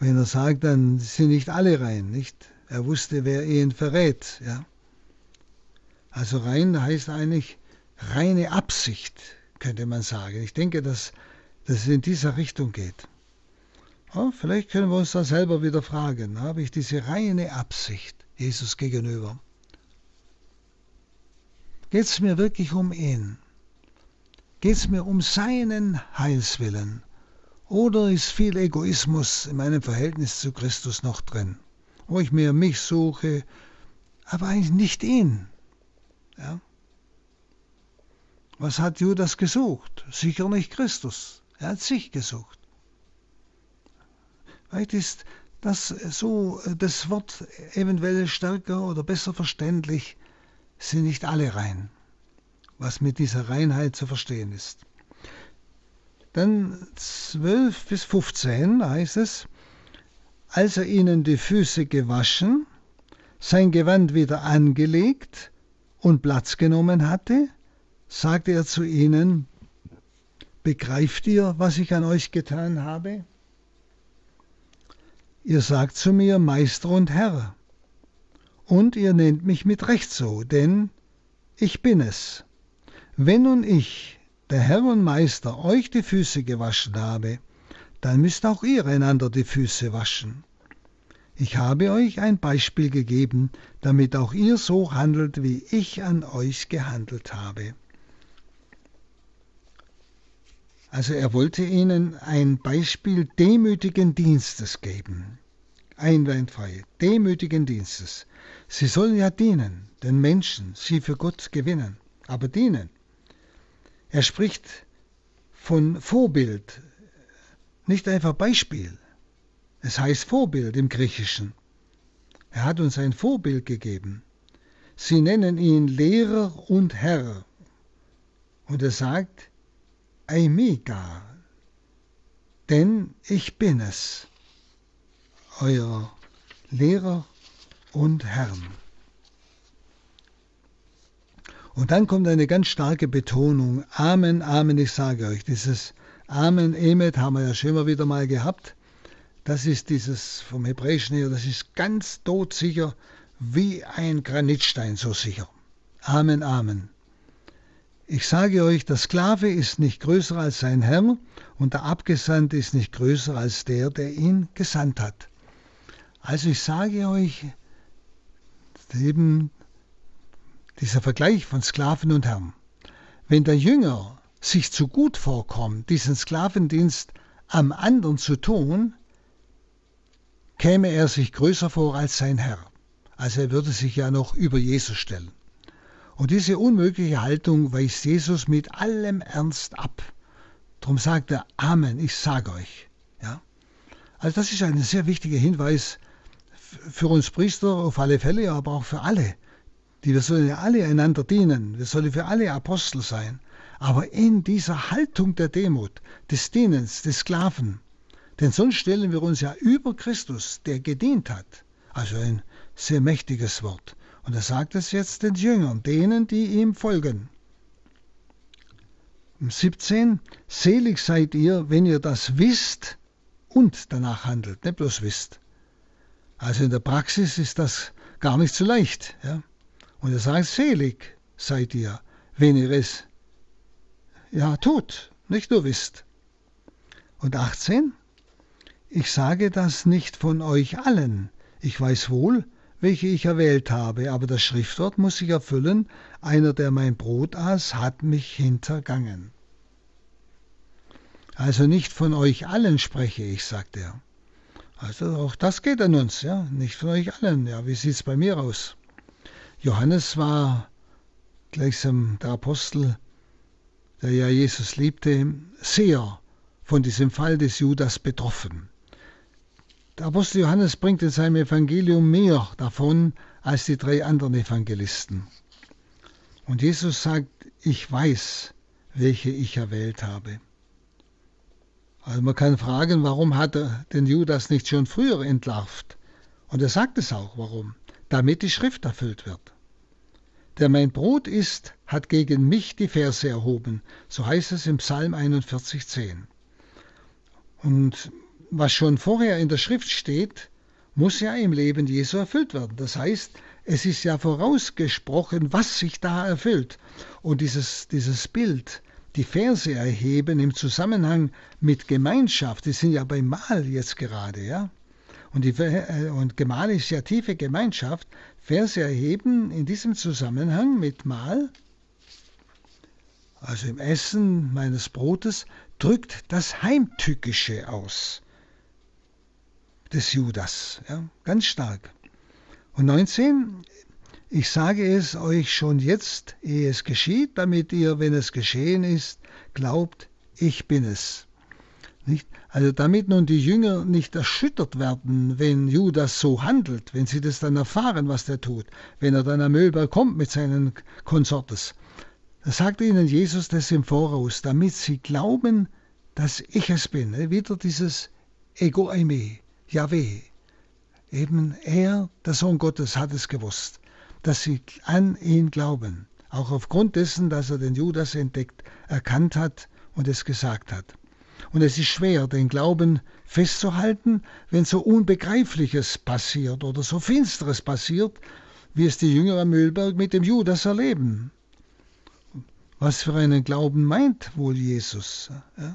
Wenn er sagt, dann sind nicht alle rein, nicht? Er wusste, wer ihn verrät, ja. Also rein heißt eigentlich reine Absicht, könnte man sagen. Ich denke, dass, dass es in dieser Richtung geht. Ja, vielleicht können wir uns da selber wieder fragen, habe ich diese reine Absicht Jesus gegenüber? Geht es mir wirklich um ihn? Geht es mir um seinen Heilswillen? Oder ist viel Egoismus in meinem Verhältnis zu Christus noch drin, wo ich mehr mich suche, aber eigentlich nicht ihn? Ja? Was hat Judas gesucht? Sicher nicht Christus. Er hat sich gesucht. Vielleicht ist das so das Wort eventuell stärker oder besser verständlich, sind nicht alle rein, was mit dieser Reinheit zu verstehen ist. Dann 12 bis 15 heißt es, als er ihnen die Füße gewaschen, sein Gewand wieder angelegt und Platz genommen hatte, sagte er zu ihnen, begreift ihr, was ich an euch getan habe? Ihr sagt zu mir Meister und Herr, und ihr nennt mich mit Recht so, denn ich bin es. Wenn nun ich, der Herr und Meister, euch die Füße gewaschen habe, dann müsst auch ihr einander die Füße waschen. Ich habe euch ein Beispiel gegeben, damit auch ihr so handelt, wie ich an euch gehandelt habe. Also er wollte ihnen ein Beispiel demütigen Dienstes geben. Einwandfrei, demütigen Dienstes. Sie sollen ja dienen, den Menschen, sie für Gott gewinnen, aber dienen. Er spricht von Vorbild, nicht einfach Beispiel. Es heißt Vorbild im Griechischen. Er hat uns ein Vorbild gegeben. Sie nennen ihn Lehrer und Herr. Und er sagt, Eimiga, denn ich bin es, euer Lehrer und Herrn. Und dann kommt eine ganz starke Betonung. Amen, Amen, ich sage euch. Dieses Amen, Emet haben wir ja schon immer wieder mal gehabt. Das ist dieses vom Hebräischen her, das ist ganz todsicher wie ein Granitstein so sicher. Amen, Amen. Ich sage euch, der Sklave ist nicht größer als sein Herr und der Abgesandte ist nicht größer als der, der ihn gesandt hat. Also ich sage euch, eben dieser Vergleich von Sklaven und Herrn. Wenn der Jünger sich zu gut vorkommt, diesen Sklavendienst am anderen zu tun, käme er sich größer vor als sein Herr. Also er würde sich ja noch über Jesus stellen. Und diese unmögliche Haltung weist Jesus mit allem Ernst ab. Darum sagt er Amen, ich sage euch. Ja? Also das ist ein sehr wichtiger Hinweis für uns Priester auf alle Fälle, aber auch für alle. Die wir sollen ja alle einander dienen. Wir sollen für alle Apostel sein. Aber in dieser Haltung der Demut, des Dienens, des Sklaven. Denn sonst stellen wir uns ja über Christus, der gedient hat. Also ein sehr mächtiges Wort. Und er sagt es jetzt den Jüngern, denen, die ihm folgen. 17. Selig seid ihr, wenn ihr das wisst und danach handelt, nicht bloß wisst. Also in der Praxis ist das gar nicht so leicht. Ja? Und er sagt, selig seid ihr, wenn ihr es ja tut, nicht nur wisst. Und 18. Ich sage das nicht von euch allen. Ich weiß wohl, welche ich erwählt habe, aber das Schriftwort muss sich erfüllen, einer, der mein Brot aß, hat mich hintergangen. Also nicht von euch allen spreche ich, sagt er. Also auch das geht an uns, ja, nicht von euch allen. Ja, wie sieht's bei mir aus? Johannes war gleichsam der Apostel, der ja Jesus liebte, sehr von diesem Fall des Judas betroffen. Der Apostel Johannes bringt in seinem Evangelium mehr davon als die drei anderen Evangelisten. Und Jesus sagt, ich weiß, welche ich erwählt habe. Also man kann fragen, warum hat er den Judas nicht schon früher entlarvt? Und er sagt es auch, warum. Damit die Schrift erfüllt wird. Der mein Brot isst, hat gegen mich die Verse erhoben. So heißt es im Psalm 41,10. Und was schon vorher in der Schrift steht, muss ja im Leben Jesu erfüllt werden. Das heißt, es ist ja vorausgesprochen, was sich da erfüllt. Und dieses, dieses Bild, die Verse erheben im Zusammenhang mit Gemeinschaft, die sind ja beim Mahl jetzt gerade, ja. Und, die, äh, und Gemahl ist ja tiefe Gemeinschaft. Verse erheben in diesem Zusammenhang mit Mahl, also im Essen meines Brotes, drückt das Heimtückische aus des Judas. Ja, ganz stark. Und 19, ich sage es euch schon jetzt, ehe es geschieht, damit ihr, wenn es geschehen ist, glaubt, ich bin es. Nicht? Also damit nun die Jünger nicht erschüttert werden, wenn Judas so handelt, wenn sie das dann erfahren, was der tut, wenn er dann am Ölberg kommt mit seinen Konsortes. Da sagt ihnen Jesus das im Voraus, damit sie glauben, dass ich es bin. Wieder dieses Ego Eime. Yahweh, eben er, der Sohn Gottes, hat es gewusst, dass sie an ihn glauben, auch aufgrund dessen, dass er den Judas entdeckt, erkannt hat und es gesagt hat. Und es ist schwer, den Glauben festzuhalten, wenn so Unbegreifliches passiert oder so Finsteres passiert, wie es die Jünger am Müllberg mit dem Judas erleben. Was für einen Glauben meint wohl Jesus? Ja?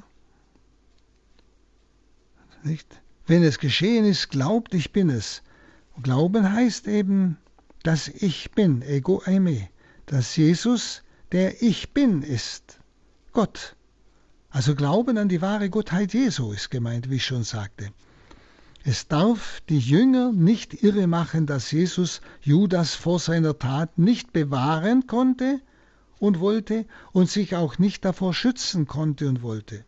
Nicht? Wenn es geschehen ist, glaubt, ich bin es. Glauben heißt eben, dass ich bin, ego eime, dass Jesus der Ich bin ist, Gott. Also Glauben an die wahre Gottheit Jesu ist gemeint, wie ich schon sagte. Es darf die Jünger nicht irre machen, dass Jesus Judas vor seiner Tat nicht bewahren konnte und wollte und sich auch nicht davor schützen konnte und wollte.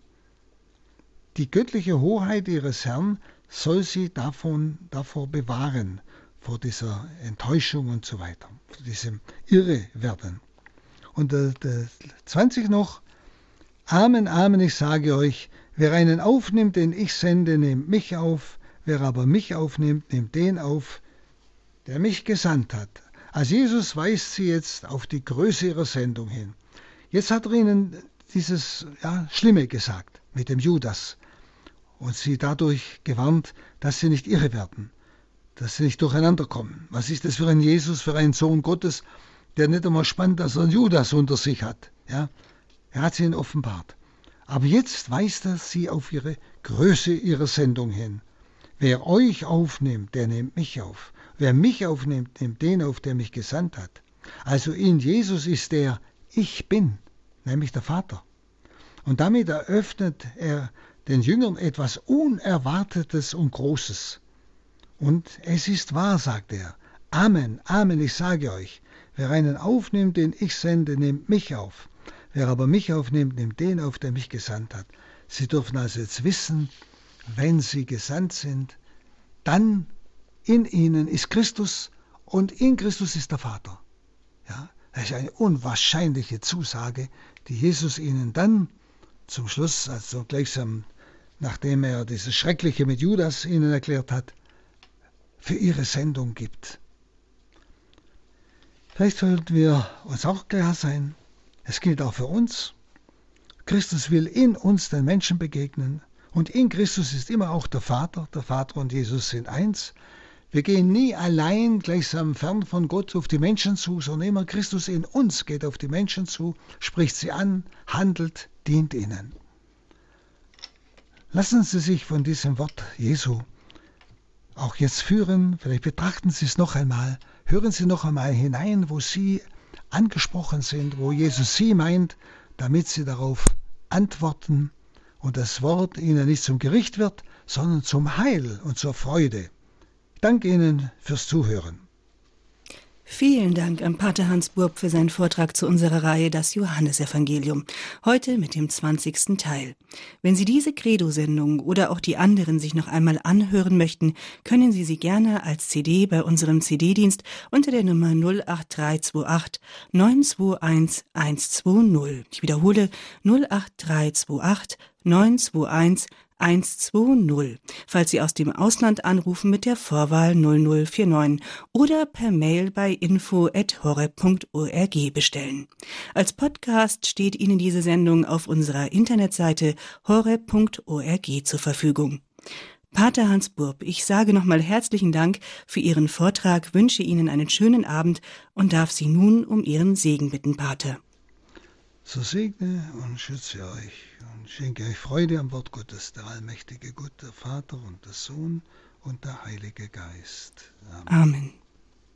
Die göttliche Hoheit ihres Herrn soll sie davon, davor bewahren, vor dieser Enttäuschung und so weiter, vor diesem Irrewerden. Und der, der 20 noch, Amen, Amen, ich sage euch, wer einen aufnimmt, den ich sende, nimmt mich auf, wer aber mich aufnimmt, nimmt den auf, der mich gesandt hat. Als Jesus weist sie jetzt auf die Größe ihrer Sendung hin. Jetzt hat er ihnen dieses ja, Schlimme gesagt mit dem Judas und sie dadurch gewarnt, dass sie nicht irre werden, dass sie nicht durcheinander kommen. Was ist das für ein Jesus, für einen Sohn Gottes, der nicht einmal spannt, dass er einen Judas unter sich hat? Ja? Er hat sie ihnen offenbart. Aber jetzt weist er sie auf ihre Größe ihrer Sendung hin. Wer euch aufnimmt, der nimmt mich auf. Wer mich aufnimmt, nimmt den auf, der mich gesandt hat. Also in Jesus ist der Ich bin, nämlich der Vater. Und damit eröffnet er den Jüngern etwas Unerwartetes und Großes. Und es ist wahr, sagt er. Amen, Amen, ich sage euch, wer einen aufnimmt, den ich sende, nimmt mich auf. Wer aber mich aufnimmt, nimmt den auf, der mich gesandt hat. Sie dürfen also jetzt wissen, wenn sie gesandt sind, dann in ihnen ist Christus und in Christus ist der Vater. Ja, das ist eine unwahrscheinliche Zusage, die Jesus ihnen dann zum Schluss, also gleichsam nachdem er dieses Schreckliche mit Judas ihnen erklärt hat, für ihre Sendung gibt. Vielleicht sollten wir uns auch klar sein, es gilt auch für uns. Christus will in uns den Menschen begegnen und in Christus ist immer auch der Vater. Der Vater und Jesus sind eins. Wir gehen nie allein gleichsam fern von Gott auf die Menschen zu, sondern immer Christus in uns geht auf die Menschen zu, spricht sie an, handelt, dient ihnen. Lassen Sie sich von diesem Wort Jesu auch jetzt führen, vielleicht betrachten Sie es noch einmal, hören Sie noch einmal hinein, wo Sie angesprochen sind, wo Jesus Sie meint, damit Sie darauf antworten und das Wort Ihnen nicht zum Gericht wird, sondern zum Heil und zur Freude. Danke Ihnen fürs Zuhören. Vielen Dank an Pater Hans Burb für seinen Vortrag zu unserer Reihe Das Johannesevangelium. Heute mit dem 20. Teil. Wenn Sie diese Credo-Sendung oder auch die anderen sich noch einmal anhören möchten, können Sie sie gerne als CD bei unserem CD-Dienst unter der Nummer 08328 921 120. Ich wiederhole 08328 921 120, falls Sie aus dem Ausland anrufen mit der Vorwahl 0049 oder per Mail bei info@horeb.org bestellen. Als Podcast steht Ihnen diese Sendung auf unserer Internetseite horeb.org zur Verfügung. Pater Hans Burb, ich sage nochmal herzlichen Dank für Ihren Vortrag, wünsche Ihnen einen schönen Abend und darf Sie nun um Ihren Segen bitten, Pater. So segne und schütze euch schenke euch Freude am Wort Gottes, der allmächtige Gott, der Vater und der Sohn und der Heilige Geist. Amen. Amen.